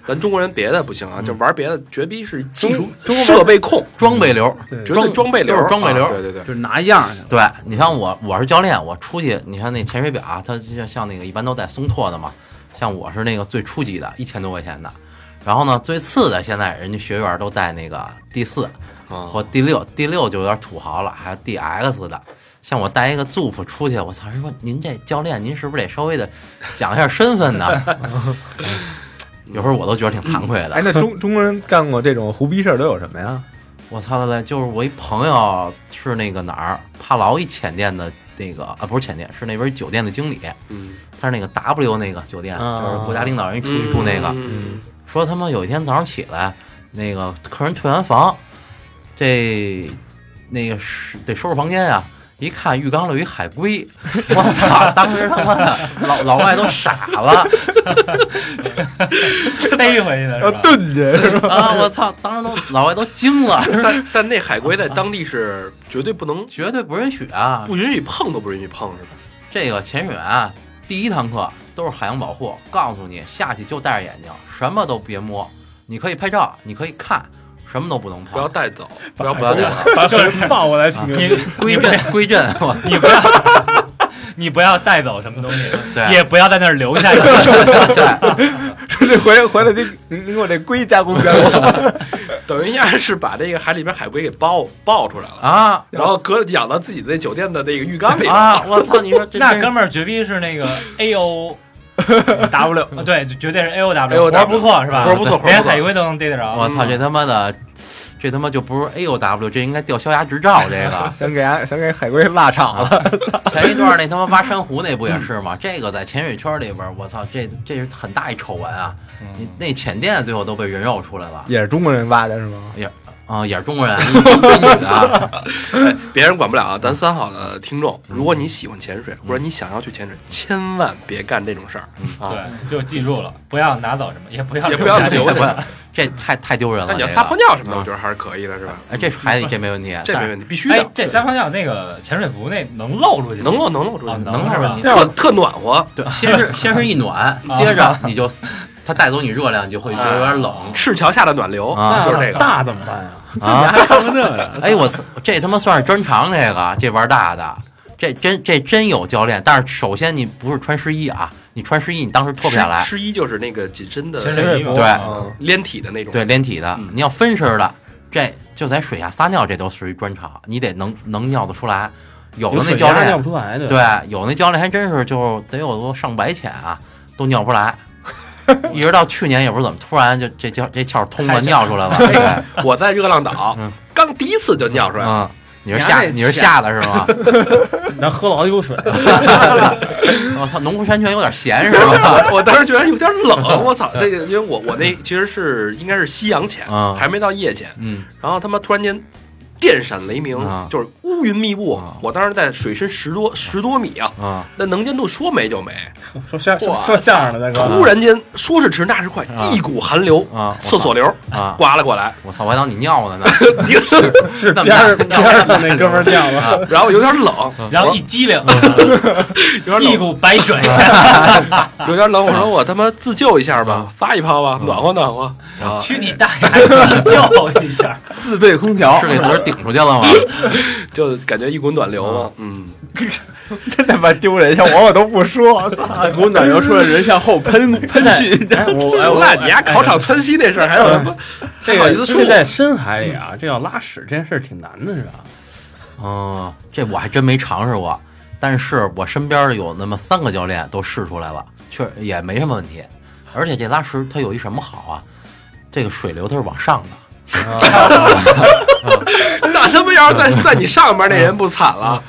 咱中国人别的不行啊，就玩别的绝逼是技术设备控，装备流，绝对装备流，装备流啊对对对就，是拿样去。对你像我，我是教练，我出去，你看那潜水表啊，它就像那个一般都带松拓的嘛，像我是那个最初级的，一千多块钱的。然后呢，最次的现在人家学员都带那个第四啊或第六，第六就有点土豪了，还有 DX 的。像我带一个 Zoop 出去，我操！人说您这教练，您是不是得稍微的讲一下身份呢？(laughs) 有时候我都觉得挺惭愧的哎，。那中中国人干过这种胡逼事儿都有什么呀？我操的嘞！就是我一朋友是那个哪儿帕劳一浅店的那个啊，不是浅店，是那边酒店的经理，嗯，他是那个 W 那个酒店，啊就是国家领导人一出去住那个。嗯说他妈有一天早上起来，那个客人退完房，这那个是得收拾房间啊。一看浴缸里有一海龟，我操！当时他妈的老老外都傻了 (laughs) 逮回去的是吧？炖去是吧？啊！我操！当时都老外都惊了，但但那海龟在当地是绝对不能绝对不允许啊！不允许碰都不允许碰是吧？这个潜水员啊第一堂课都是海洋保护，告诉你下去就戴着眼睛，什么都别摸。你可以拍照，你可以看，什么都不能碰不要。带走，(laughs) 不要不要带走把 (laughs) 就是抱过来挺牛你逼。归阵归阵，你不要，你不要带走什么东西，对也不要在那儿留下一个。对 (laughs) 说这回回来您您您给我这龟加工加工。等于人家是把这个海里边海龟给抱抱出来了，啊然后搁养到自己的酒店的那个浴缸里。啊！我操！你说那哥们儿绝逼是那个 A O W，(laughs) 对，绝对是 A O W，AOW 活儿不错是吧？活儿不错活儿不错连海龟都能逮得着。我操！这他妈的，这他妈就不是 A O W，这应该吊销牙执照。这个想给俺想给海龟拉场了，前一段那他妈挖珊瑚那不也是吗？这个在潜水圈里边，我操，这这是很大一丑闻啊！你那潜店最后都被人肉出来了，也是中国人挖的是吗？啊，也是中国人，(laughs) 女的，哎，别人管不了啊。咱三好的听众，如果你喜欢潜水，或者你想要去潜水，千万别干这种事儿啊！对，就记住了，不要拿走什么，也不要也不要下留下这太太丢人了。那你要撒泡尿什么的，啊我觉得还是可以的，是吧？哎，这孩子这没问题，但这没问题，必须哎的，，这撒泡尿那个潜水服那能露出去？能露能露出去啊，能能是吧你？特特暖和，对，先是先是一暖，接着你就 (laughs) 他带走你热量，你就会觉得有点冷赤桥下的暖流啊就是这个。大怎么办呀？啊。(laughs) 还看个这个？哎，我操，这他妈算是专长，这个这玩大的，这真这真有教练。但是首先你不是穿湿衣啊，你穿湿衣你当时脱不下来，湿衣就是那个紧身的潜水衣嘛对嗯连体的那种。对，连体的嗯。你要分身的，这就在水下撒尿，这都属于专长，你得能能尿得出来。有的那教练尿练不出来的。对，有那教练还真是就得有个上百潜啊，都尿不出来。(laughs) 一直到去年也不知道怎么，突然就这窍这窍通了，尿出来了。对 (laughs) (laughs) 我在热浪岛嗯刚第一次就尿出来了，嗯，你是吓你是吓的是吗？然后喝了好几口水。我操，农夫山泉有点咸是吧？我当时觉得有点冷，我操！这个因为我我那其实是应该是夕阳潜嗯，还没到夜潜，嗯，然后他妈突然间电闪雷鸣啊，就是乌云密布啊。我当时在水深十多十多米啊，啊那能见度说没就没，说相说说相声的大哥，突然间说是迟那是快，啊一股寒流，啊！厕所流啊！刮了过来，我操！我还当你尿呢呢。(laughs) 一个是 (laughs) 那么边儿边那哥们儿尿了。然后有点冷，然后一激灵，(laughs) 有点冷，一股白水。有点冷。我说我他妈自救一下吧，发一泡吧，暖和暖和。然后去你大爷！还自救一下，(laughs) 自备空调是给自个儿顶出去了吗？(laughs) 就感觉一股暖流嘛，嗯，(laughs) 真他妈丢人！像我我都不说，操！一股暖流出来，人向后喷喷去。哎，我哎我行了，你丫考场窜稀那事儿还有什么？这还好意思说个这在深海里啊，这要拉屎这件事儿挺难的，是吧？嗯，这我还真没尝试过，但是我身边有那么三个教练都试出来了，确也没什么问题。而且这拉屎它有一什么好啊？这个水流它是往上的，(laughs) 那他妈要是在在你上边那人不惨了，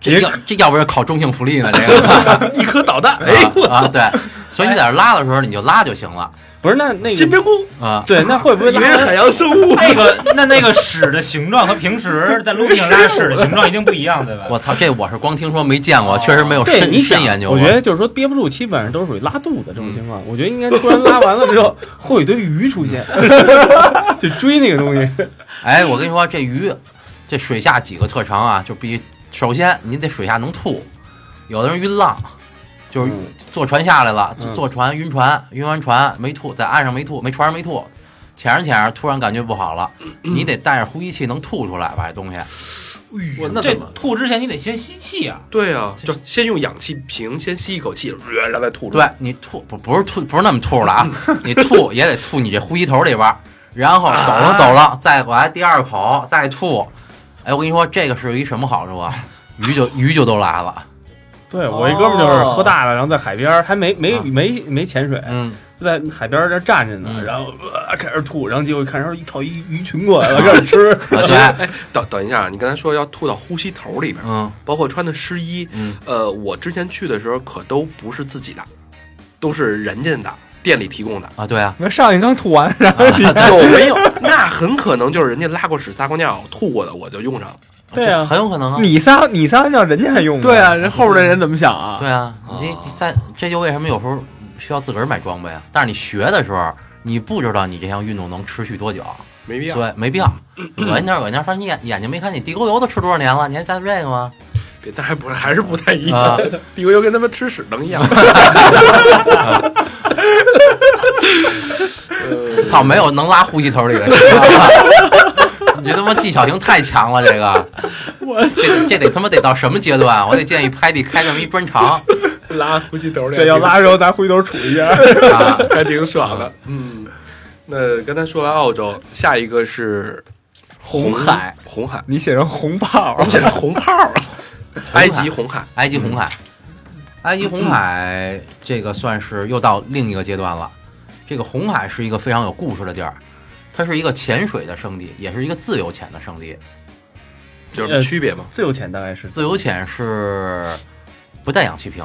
这要这要不要考中性浮力呢？这个 (laughs) 一颗导弹，哎，我啊，对，所以你在这拉的时候你就拉就行了。不是那那个金针菇，啊，对，那会不会以为是拉海洋生物。(laughs) 那个那那个屎的形状和平时 (laughs) 在陆地上拉屎的形状一定不一样，对吧？(laughs) 我操，这我是光听说没见过，确实没有深深研，究过。我觉得就是说憋不住，基本上都是属于拉肚子这种情况。我觉得应该突然拉完了之后，会有一堆鱼出现，就追那个东西。哎，我跟你说，这鱼，这水下几个特长啊，就必须首先你得水下能吐，有的人晕浪，就是嗯坐船下来了，嗯坐船晕船，晕完船没吐，在岸上没吐，没船上没吐，潜着潜着突然感觉不好了，你得带着呼吸器能吐出来把这东西。这我那怎么？吐之前你得先吸气啊。对啊，就先用氧气瓶先吸一口气，然后再吐出来对。你吐不不是吐不是那么吐了啊，(laughs) 你吐也得吐你这呼吸头里边，然后抖了抖了，再来第二口再吐。哎，我跟你说，这个是一什么好处啊？鱼就鱼就都来了。对我一哥们儿就是喝大了，然后在海边儿还没没啊没没潜水，嗯，就在海边儿这站着呢，嗯然后呃开始吐，然后结果看然后一套一鱼群过来了，开始吃。啊对，(laughs) 哎，等等一下，你刚才说要吐到呼吸头里边，嗯包括穿的湿衣，嗯，呃，我之前去的时候可都不是自己的，都是人家的，店里提供的。啊对啊，那上一刚吐完，然后你有没有？那很可能就是人家拉过屎、撒过尿、吐过的，我就用上了。对啊很有可能啊。你撒你撒完尿，人家还用呢对啊，人后边的人怎么想啊？对啊，你这在这就为什么有时候需要自个儿买装备啊？但是你学的时候，你不知道你这项运动能持续多久，没必要。对，没必要。恶心点儿恶心点儿，反正你眼眼睛没看，你地沟油都吃多少年了，你还在乎这个吗？别，但还不还是不太一啊样。(laughs) 地沟油跟他妈吃屎能一样？(laughs) 呃操，没有能拉呼吸头里的。你这他妈技巧性太强了，这个，(laughs) 我这这得他妈得到什么阶段？我得建议拍地开这么一专场 (laughs) 拉呼吸头里，对，要拉的时候拿回头杵一下。啊！(laughs) 还挺爽的。嗯，那刚才说完澳洲，下一个是红海，红海，你写成红炮我，们写成红炮儿，埃及红海。埃及红海，埃及红海这个算是又到另一个阶段了。这个红海是一个非常有故事的地儿，它是一个潜水的圣地，也是一个自由潜的圣地。有什么区别吗？自由潜大概是自由潜是不带氧气瓶，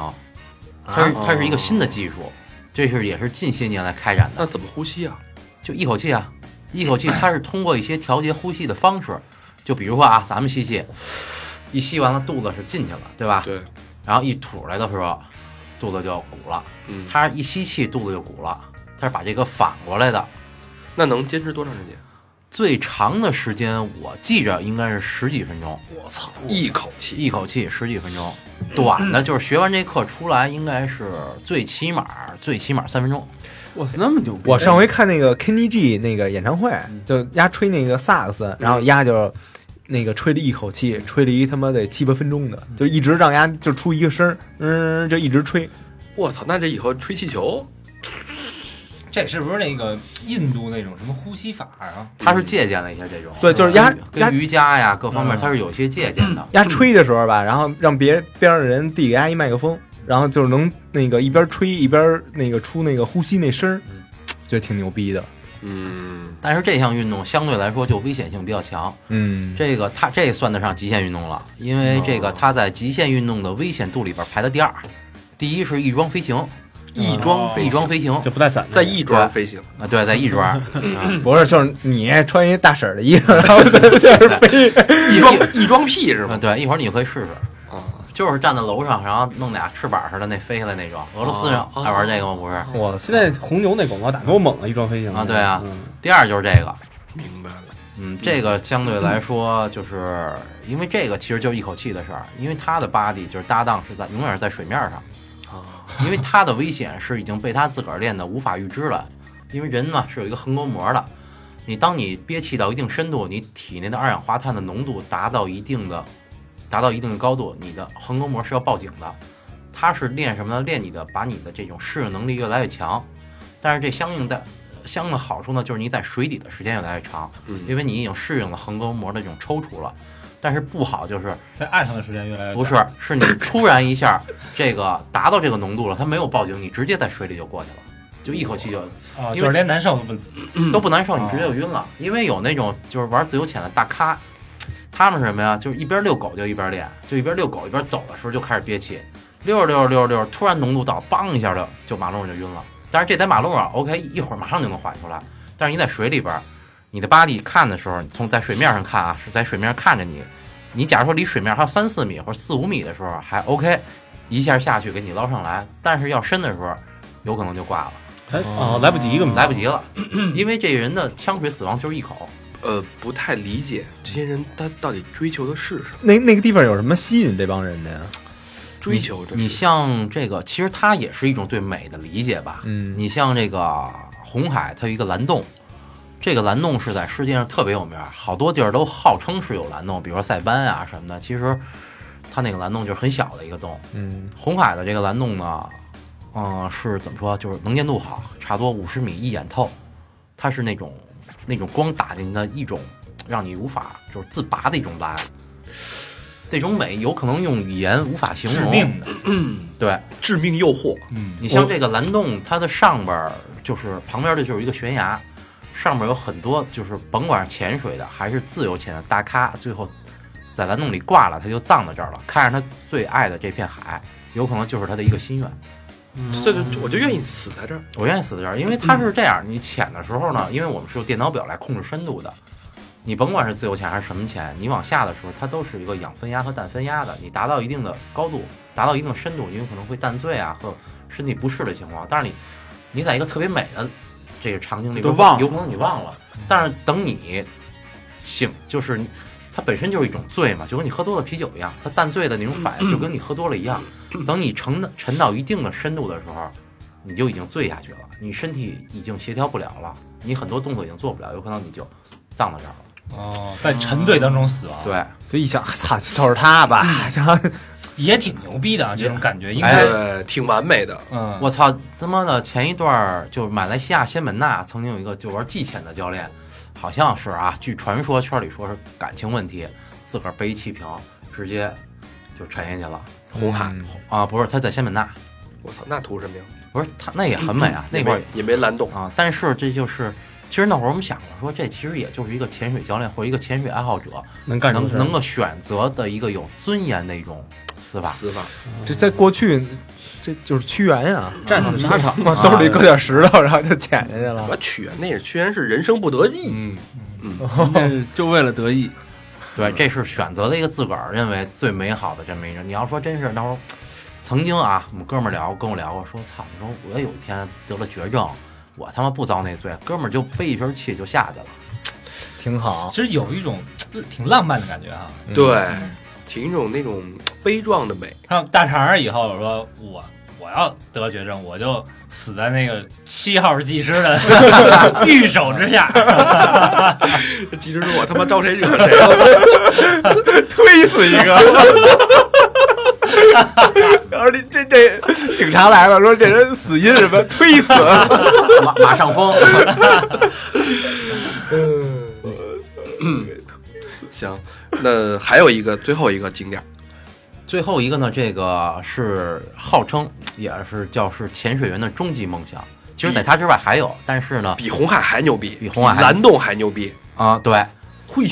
它是它是一个新的技术，这是也是近些年来开展的。那怎么呼吸啊？就一口气啊，一口气，它是通过一些调节呼吸的方式，就比如说啊，咱们吸气，一吸完了肚子是进去了，对吧？对，然后一吐出来的时候，肚子就鼓了。嗯，它一吸气，肚子就鼓了，它是把这个反过来的。那能坚持多长时间？最长的时间我记着应该是十几分钟，我操，一口气。一口气十几分钟。短的就是学完这课出来，应该是最起码最起码三分钟。哇塞，那么牛逼！我上回看那个 Kenny G 那个演唱会，就丫吹那个萨克斯，然后丫就那个吹了一口气，吹了一他妈得七八分钟的，就一直让丫就出一个声儿，嗯，就一直吹。我操，那这以后吹气球，这是不是那个印度那种什么呼吸法啊？他是借鉴了一些这种，对就是压压跟瑜伽呀各方面，他是有些借鉴的。压吹的时候吧，然后让别边上的人递给丫一麦克风，然后就是能那个一边吹一边那个出那个呼吸那声儿，觉得挺牛逼的。嗯，但是这项运动相对来说就危险性比较强。嗯，这个它这算得上极限运动了，因为这个它在极限运动的危险度里边排在第二，第一是翼装飞行，翼装飞翼装飞行就不带伞的，在翼装飞行，啊，对，在翼装，嗯不是，就是你穿一大婶儿的衣服，(laughs) 然后在这儿飞。翼装翼装屁是吗？啊对，一会儿你可以试试，啊，就是站在楼上，然后弄俩翅膀似的那飞下来那种。俄罗斯人哦爱玩这个吗？不是。我现在红牛那广告打多猛啊！翼装飞行啊对啊嗯第二就是这个，明白了。嗯，这个相对来说，就是因为这个其实就一口气的事儿，因为他的 body 就是搭档是在永远是在水面上，啊，因为他的危险是已经被他自个儿练的无法预知了，因为人嘛是有一个横膈膜的，你当你憋气到一定深度，你体内的二氧化碳的浓度达到一定的达到一定的高度，你的横膈膜是要报警的。它是练什么呢？练你的把你的这种适应能力越来越强，但是这相应的相应的好处呢，就是你在水底的时间越来越长，嗯，因为你已经适应了横膈膜的这种抽搐了。但是不好就是在岸上的时间越来越不是是你突然一下这个达到这个浓度了，它没有报警，你直接在水里就过去了，就一口气就啊，因为就是连难受都不都不难受，你哦直接就晕了。因为有那种就是玩自由潜的大咖，他们是什么呀？就是一边遛狗就一边练，就一边遛狗一边走的时候就开始憋气，溜着溜着溜着溜着，突然浓度到，梆一下就就马路上就晕了。但是这在马路上 OK，一会儿马上就能缓出来。但是你在水里边儿，你的 body 看的时候，你从在水面上看啊，是在水面上看着你，你假如说离水面还有三四米或者四五米的时候还 OK，一下下去给你捞上来。但是要深的时候，有可能就挂了，哎哦来不及了来不及了，因为这人的呛水死亡就是一口。呃，不太理解这些人他到底追求的是什么？那那个地方有什么吸引这帮人的呀？(tsk) 追求的是你像这个，其实它也是一种对美的理解吧。嗯你像这个红海，它有一个蓝洞，这个蓝洞是在世界上特别有名，好多地儿都号称是有蓝洞，比如说塞班啊什么的。其实它那个蓝洞就是很小的一个洞。嗯红海的这个蓝洞呢，嗯、是怎么说？就是能见度好，差不多五十米一眼透。它是那种那种光打进的一种让你无法就是自拔的一种蓝。这种美有可能用语言无法形容。致命的，对，(clears throat) 致命诱惑。嗯，你像这个蓝洞，它的上边儿就是旁边的就是一个悬崖，上面有很多就是甭管是潜水的还是自由潜的大咖，最后在蓝洞里挂了，他就葬在这儿了。看着他最爱的这片海，有可能就是他的一个心愿。这就我就愿意死在这儿。我愿意死在这儿，因为它是这样，你潜的时候呢，因为我们是用电脑表来控制深度的，你甭管是自由潜还是什么潜，你往下的时候，它都是一个氧分压和氮分压的，你达到一定的高度，达到一定的深度，你有可能会淡醉啊和身体不适的情况。但是你你在一个特别美的这个场景里边，都忘了有可能你忘了，但是等你醒，就是它本身就是一种醉嘛，就跟你喝多了啤酒一样，它淡醉的那种反应就跟你喝多了一样。等你沉沉到一定的深度的时候，你就已经醉下去了，你身体已经协调不了了，你很多动作已经做不了，有可能你就葬到这儿了。哦，在沉醉当中死亡，，对，所以一想，操，就是他吧，然 (laughs) 后也挺牛逼的啊，这种感觉应哎该，对，挺完美的。嗯，我操他妈的！前一段儿就马来西亚仙本那曾经有一个就玩技潜的教练，好像是啊，据传说圈里说是感情问题，自个儿背一气瓶直接就沉下去了红海，啊！不是他在仙本那，我操，那图什么呀？不是他那也很美啊，那块儿也没蓝洞。啊，但是这就是。其实那会儿我们想过，说这其实也就是一个潜水教练或者一个潜水爱好者能干能能够选择的一个有尊严的一种死法。死法，这在过去，这就是屈原呀，战死沙场，往兜里搁点石头，然后就潜下去了我。屈原那是屈原是人生不得意。嗯，嗯，那是就为了得意，(laughs) 对，这是选择了一个自个儿认为最美好的这么一个。你要说真是那时候，曾经啊，我们哥们儿聊跟我聊过，说操，你说我有一天得了绝症，我他妈不遭那罪，哥们儿就背一瓶气就下去了。挺好。其实有一种 (tsk) 挺浪漫的感觉哈。对，挺一种那种悲壮的美。像大肠儿以后说我我要得绝症，我就死在那个七号技师的 (laughs) 御手之下。(laughs) 技师说：“我他妈招谁惹谁了推死一个。然后这这这警察来了，说这人死因什么？推死。马马上风，(laughs) 行，(laughs) 那还有一个最后一个景点，最后一个呢，这个是号称也是叫是潜水员的终极梦想。其实，在它之外还有，但是呢，比红海还牛逼，比红海蓝洞还牛逼。啊，对，嘿，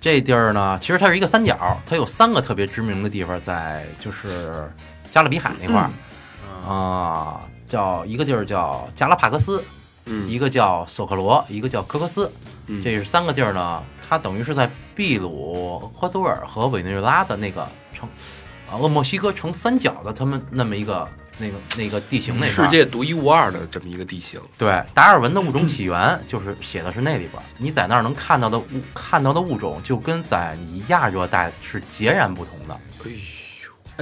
这地儿呢，其实它是一个三角，它有三个特别知名的地方，在就是加勒比海那块儿，啊、叫一个地儿叫加拉帕戈斯，嗯，一个叫索克罗，一个叫科克斯，嗯这是三个地儿呢，它等于是在秘鲁、厄瓜多尔和委内瑞拉的那个呈啊，俄墨西哥呈三角的他们那么一个那个那个地形那块世。界独一无二的这么一个地形。对，达尔文的物种起源就是写的是那里边，你在那儿能看到的物看到的物种，就跟在你亚热带是截然不同的。哎呦，哎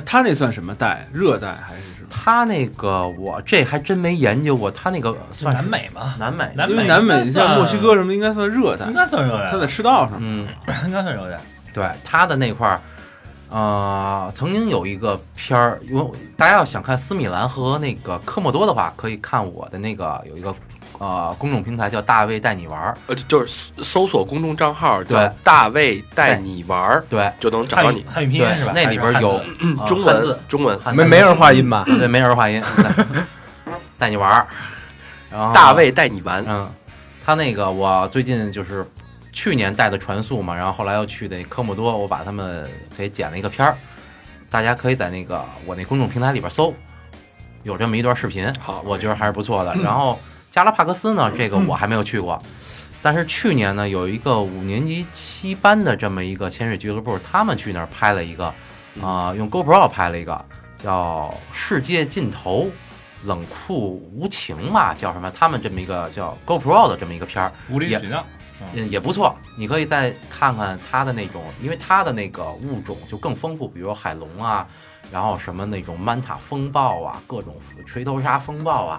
他那算什么带？热带还是什么？他那个我这还真没研究过，他那个算南美吗，南美，南美因为南美像墨西哥什么，应该算热带应，该算热带，它在赤道上。嗯，(clears throat) 应该算热带。对，他的那块儿，呃，曾经有一个片儿，因为大家要想看斯米兰和那个科莫多的话，可以看我的那个有一个呃公众平台叫大卫带你玩儿，呃，就就是搜索公众账号叫对“大卫带你玩儿对”，就能找到你。汉语汉语拼对音是吧？，那里边有还是汉字呃中汉字。文，中文，汉没没人话音吧？对，没人话音，对 (laughs) 带你玩儿，然后大卫带你玩。嗯，他那个我最近就是去年带的传速嘛，然后后来又去的科莫多，我把他们给剪了一个片儿，大家可以在那个我那公众平台里边搜，有这么一段视频，好。我觉得还是不错的。然后加拉帕戈斯呢，这个我还没有去过，但是去年呢，有一个五年级七班的这么一个潜水俱乐部，他们去那儿拍了一个，啊、用 GoPro 拍了一个叫《世界尽头》。冷酷无情嘛，叫什么？他们这么一个叫 GoPro 的这么一个片儿，无理取闹。嗯，也不错。你可以再看看它的那种，因为它的那个物种就更丰富，比如说海龙啊，然后什么那种曼塔风暴啊，各种锤头鲨风暴啊，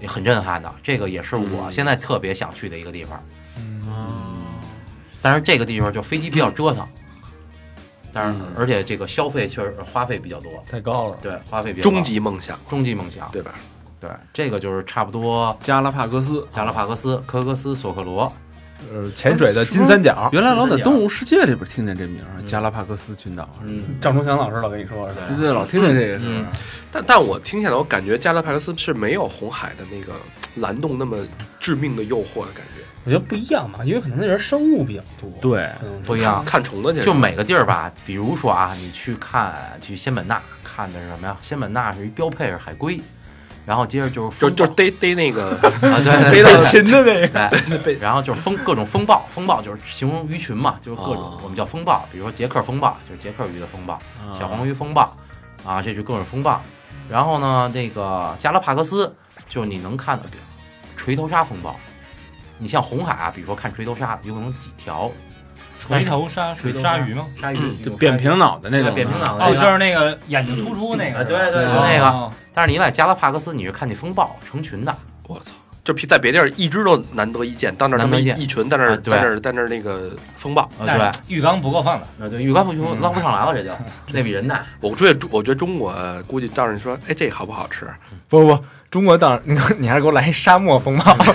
也很震撼的。这个也是我现在特别想去的一个地方。嗯。但是这个地方就飞机比较折腾，但是而且这个消费确实花费比较多，太高了。对，花费比较高。终极梦想，终极梦想，对吧？对，这个就是差不多加拉帕戈斯，加拉帕戈斯、科格斯、索克罗，呃，潜水的金三角，原来老在《动物世界》里边听见这名儿，加拉帕克斯群岛。嗯，赵忠祥老师老跟你说是吧？对对，老听见这个是？但但我听下来，我感觉加拉帕克斯是没有红海的那个蓝洞那么致命的诱惑的感觉。我觉得不一样嘛，因为可能那边生物比较多。对，不一样。看虫子去，就每个地儿吧，比如说啊，你去看去仙本那看的是什么呀？仙本那是一标配是海龟，然后接着就是就就逮逮那个啊，(laughs) 对对逮到对擒的那个，对，然后就是风各种风暴，风暴就是形容鱼群嘛，就是各种、哦我们叫风暴，比如说捷克风暴就是捷克鱼的风暴，啊。小黄鱼风暴啊，这就各种风暴。然后呢，那个加拉帕戈斯就是你能看到锤头鲨风暴，你像红海啊，比如说看锤头鲨，有可能几条锤头鲨水鲨鱼吗？鲨鱼，就扁平脑的那种，扁平脑的哦，就是那个眼睛突出那个。对对对哦。那个。但是你在加拉帕克斯，你是看见风暴成群的，我操！就比在别地儿一只都难得一见，到那儿他们难得一见。一群在那儿在那儿在那儿那个风暴。呃，对，浴缸不够放的，呃，对，浴缸不就捞不上来了，这就。(laughs) 那比人大。我觉得我觉得中国估计到时候你说，哎，这好不好吃？不不不，中国当你你还是给我来一沙漠风暴，(laughs)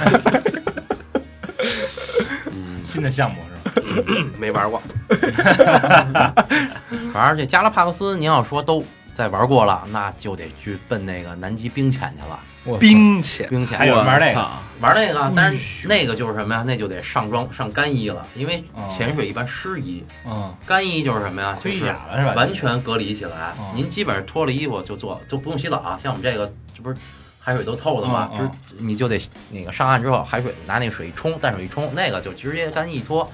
新的项目是吧？(laughs) 没玩过。(laughs) 反正这加拉帕克斯，您要说都在玩过了，那就得去奔那个南极冰潜去了。冰潜，冰潜还有人玩那个操玩那个，但是那个就是什么呀？那就得上装上干衣了，因为哦潜水一般湿衣，嗯，干衣就是什么呀？就盔是甲了是吧？完全隔离起来哦。您基本上脱了衣服就做，就不用洗澡啊。像我们这个，这不是海水都透的吗？嗯就是你就得那个上岸之后，海水拿那水一冲，淡水一冲，那个就直接干衣一脱，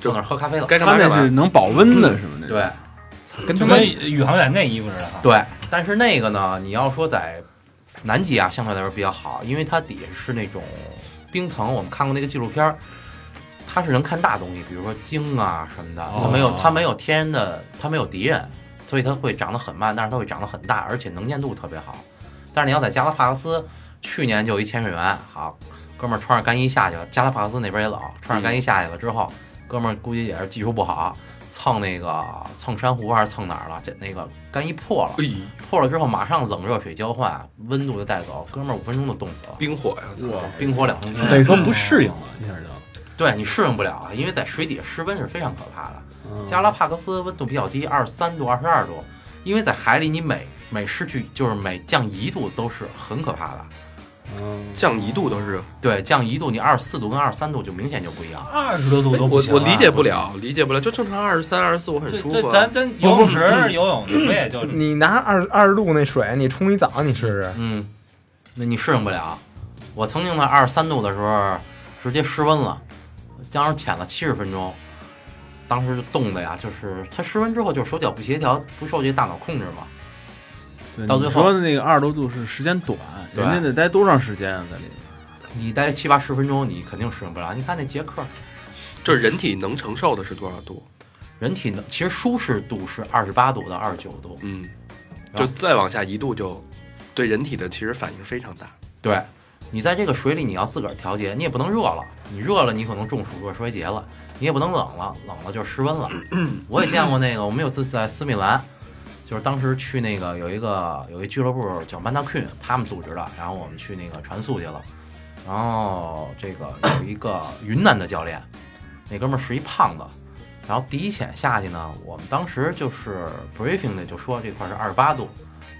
就那儿喝咖啡了。该干他那是嘛干嘛。能保温的，是吗？那种对，就跟宇航员那衣服似的哈。对，但是那个呢，你要说在南极啊，相对来说比较好，因为它底下是那种冰层。我们看过那个纪录片儿，它是能看大东西，比如说鲸啊什么的。它没有，哦它没有天然的，它没有敌人，所以它会长得很慢，但是它会长得很大，而且能见度特别好。但是你要在加拉帕克斯，去年就有一潜水员，好哥们儿穿着干衣下去了，加拉帕戈斯那边也冷，穿着干衣下去了之后，哥们儿估计也是技术不好，蹭那个蹭珊瑚还是蹭哪儿了，这那个干衣破了。哎，破了之后马上冷热水交换，温度就带走，哥们儿五分钟就冻死了，冰火呀！操冰火两重天。等于说不适应了，一下就。对你适应不了啊，因为在水底下失温是非常可怕的。嗯加拉帕克斯温度比较低，二十三度、二十二度，因为在海里你每每失去就是每降一度都是很可怕的。嗯，降一度都是，对，降一度，你二十四度跟二十三度就明显就不一样。二十多度都不行啊我我理解不了，理解不了。就正常二十三、二十四，我很这舒服咱咱游泳池游泳不也就你拿二二十度那水，你冲一澡，你试试。嗯，那你适应不了。我曾经在二十三度的时候直接失温了，当时潜了七十分钟，当时就冻的呀，就是它失温之后就是手脚不协调，不受这大脑控制嘛。对到最后你说的那个二十多度是时间短，人家得待多长时间啊？在里面？你待七八十分钟，你肯定适应不了。你看那杰克，这人体能承受的是多少度？人体能其实舒适度是二十八度到二十九度，嗯，就再往下一度就对人体的其实反应非常大。对你在这个水里你要自个儿调节，你也不能热了，你热了你可能中暑热衰竭了，你也不能冷了，冷了就失温了。(clears throat) 我也见过那个，我们有次在斯米兰，就是当时去那个有一个有一俱乐部叫 Manda Queen，他们组织的，然后我们去那个传速去了，然后这个有一个云南的教练，那哥们儿是一胖子。然后第一潜下去呢，我们当时就是 briefing 的就说这块是二十八度，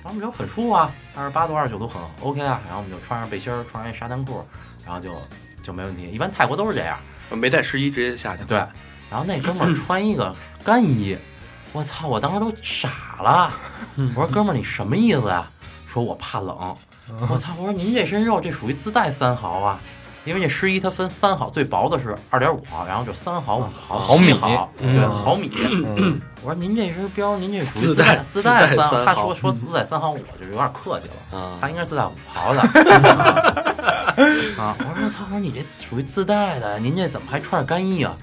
然后我们就很舒服啊，二十八度、二十九度很 OK 啊，然后我们就穿上背心儿，穿上一沙滩裤，然后就就没问题。一般泰国都是这样，没带湿衣直接下去了。对。然后那哥们儿穿一个干衣，我操！我当时都傻了，(laughs) 我说哥们儿你什么意思啊？说我怕冷。我操！我说您这身肉这属于自带三毫啊，因为这湿衣它分三毫，最薄的是二点五毫，然后就三毫、五毫、毫米七毫，嗯对，毫米。嗯我说您这身膘，您这属于自带带自带三他说说自带三毫，我就有点客气了。啊他应该是自带五毫的 (laughs) 啊！我说我操！我说你这属于自带的，您这怎么还穿着干衣啊？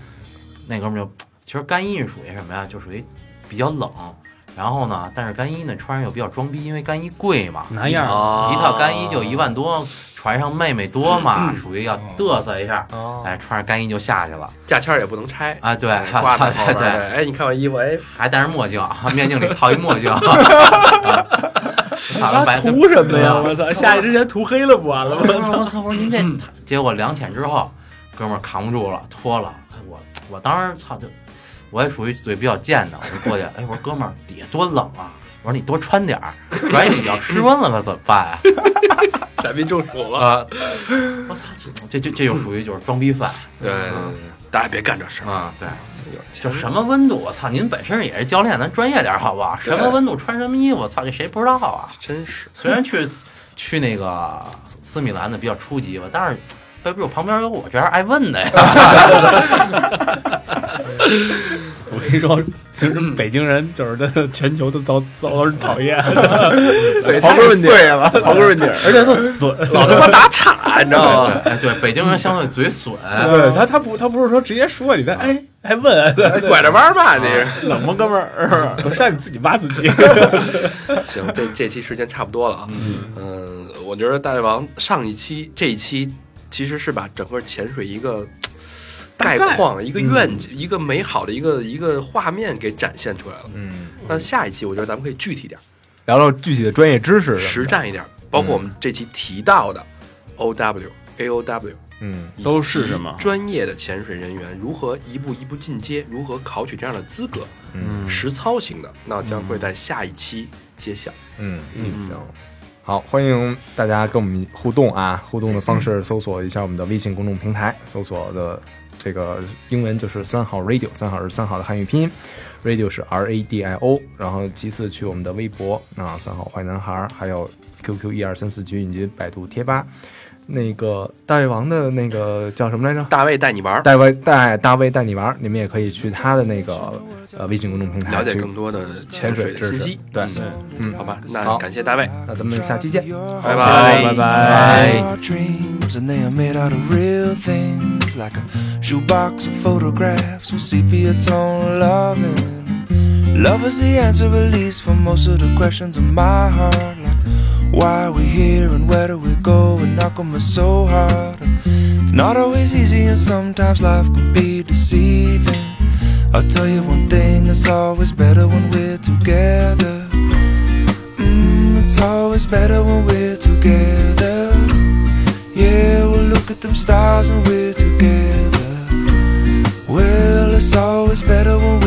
那哥们儿就，其实干衣是属于什么呀？就属于比较冷，然后呢，但是干衣呢穿上又比较装逼，因为干衣贵嘛，拿样一套干衣就一万多，船上妹妹多嘛，嗯属于要嘚瑟一下，哦，哎，穿上干衣就下去了价签也不能拆，啊！对，挂在后 (laughs) 对边哎，你看我衣服，哎，还戴着墨镜，面镜里套一墨镜。(laughs) 好了，白图什么呀？我操！下去之前涂黑了不完了吗？我操！我说您这，结果两天之后，哥们儿扛不住了，脱了。哎我我当时操就，我也属于嘴比较贱的，我就过去，哎，我说哥们儿底下多冷啊！我说你多穿点儿，万一你要失温了可怎么办啊？(laughs) 傻逼中暑了。啊！我操，这这这就属于就是装逼犯对大家别干这事儿。啊！对，就什么温度，我操！您本身也是教练，咱专业点儿好不好？什么温度穿什么衣服，我操，这谁不知道啊？真是，虽然去去那个斯米兰的比较初级吧，但是背不我旁边有我这样爱问的呀。(laughs) 我跟你说，其实北京人就是真的全球都遭遭人讨厌，嘴刨根问底碎了，刨根问底，而且他损，(laughs) 老他妈打岔，你知道吗？对，哎，对，北京人相对嘴损，(laughs) 对他他不他不是说直接说你，他哎还问，拐着弯儿吧，你是。冷吗，哥们儿？不是让你自己挖自己。行，这这期时间差不多了啊。嗯，我觉得大胃王上一期、这一期其实是把整个潜水一个概况、一个愿景、一个美好的一个一个画面给展现出来了。嗯，那下一期我觉得咱们可以具体点、聊聊具体的专业知识，实，战一点，包括我们这期提到的 O W、A O W。嗯都是什么专业的潜水人员如何一步一步进阶，如何考取这样的资格，嗯实操型的，那将会在下一期揭晓。嗯嗯，行。好，欢迎大家跟我们互动啊！互动的方式搜索一下我们的微信公众平台，搜索的这个英文就是三号 radio，三号是三号的汉语拼音，radio 是 R A D I O，然后其次去我们的微博啊，三号坏男孩，还有 QQ 一二三四群以及百度贴吧。那个大胃王的那个叫什么来着？大卫带你玩儿，大卫带大卫带你玩儿，你们也可以去他的那个呃微信公众平台了解更多的潜潜水知识信息。。对，嗯嗯，好吧，那感谢大卫，那咱们下期见。拜拜拜拜。Dreams and they are made out of real things like a shoebox of photographs with sepia tone loving. Love is the answer, at least, for most of the questions in my heart. Why we here and where do we go? And how come it's so hard? It's not always easy, and sometimes life can be deceiving. I'll tell you one thing, it's always better when we're together. Mm, it's always better when we're together. Yeah, we'll look at them stars and we're together. Well, it's always better when we're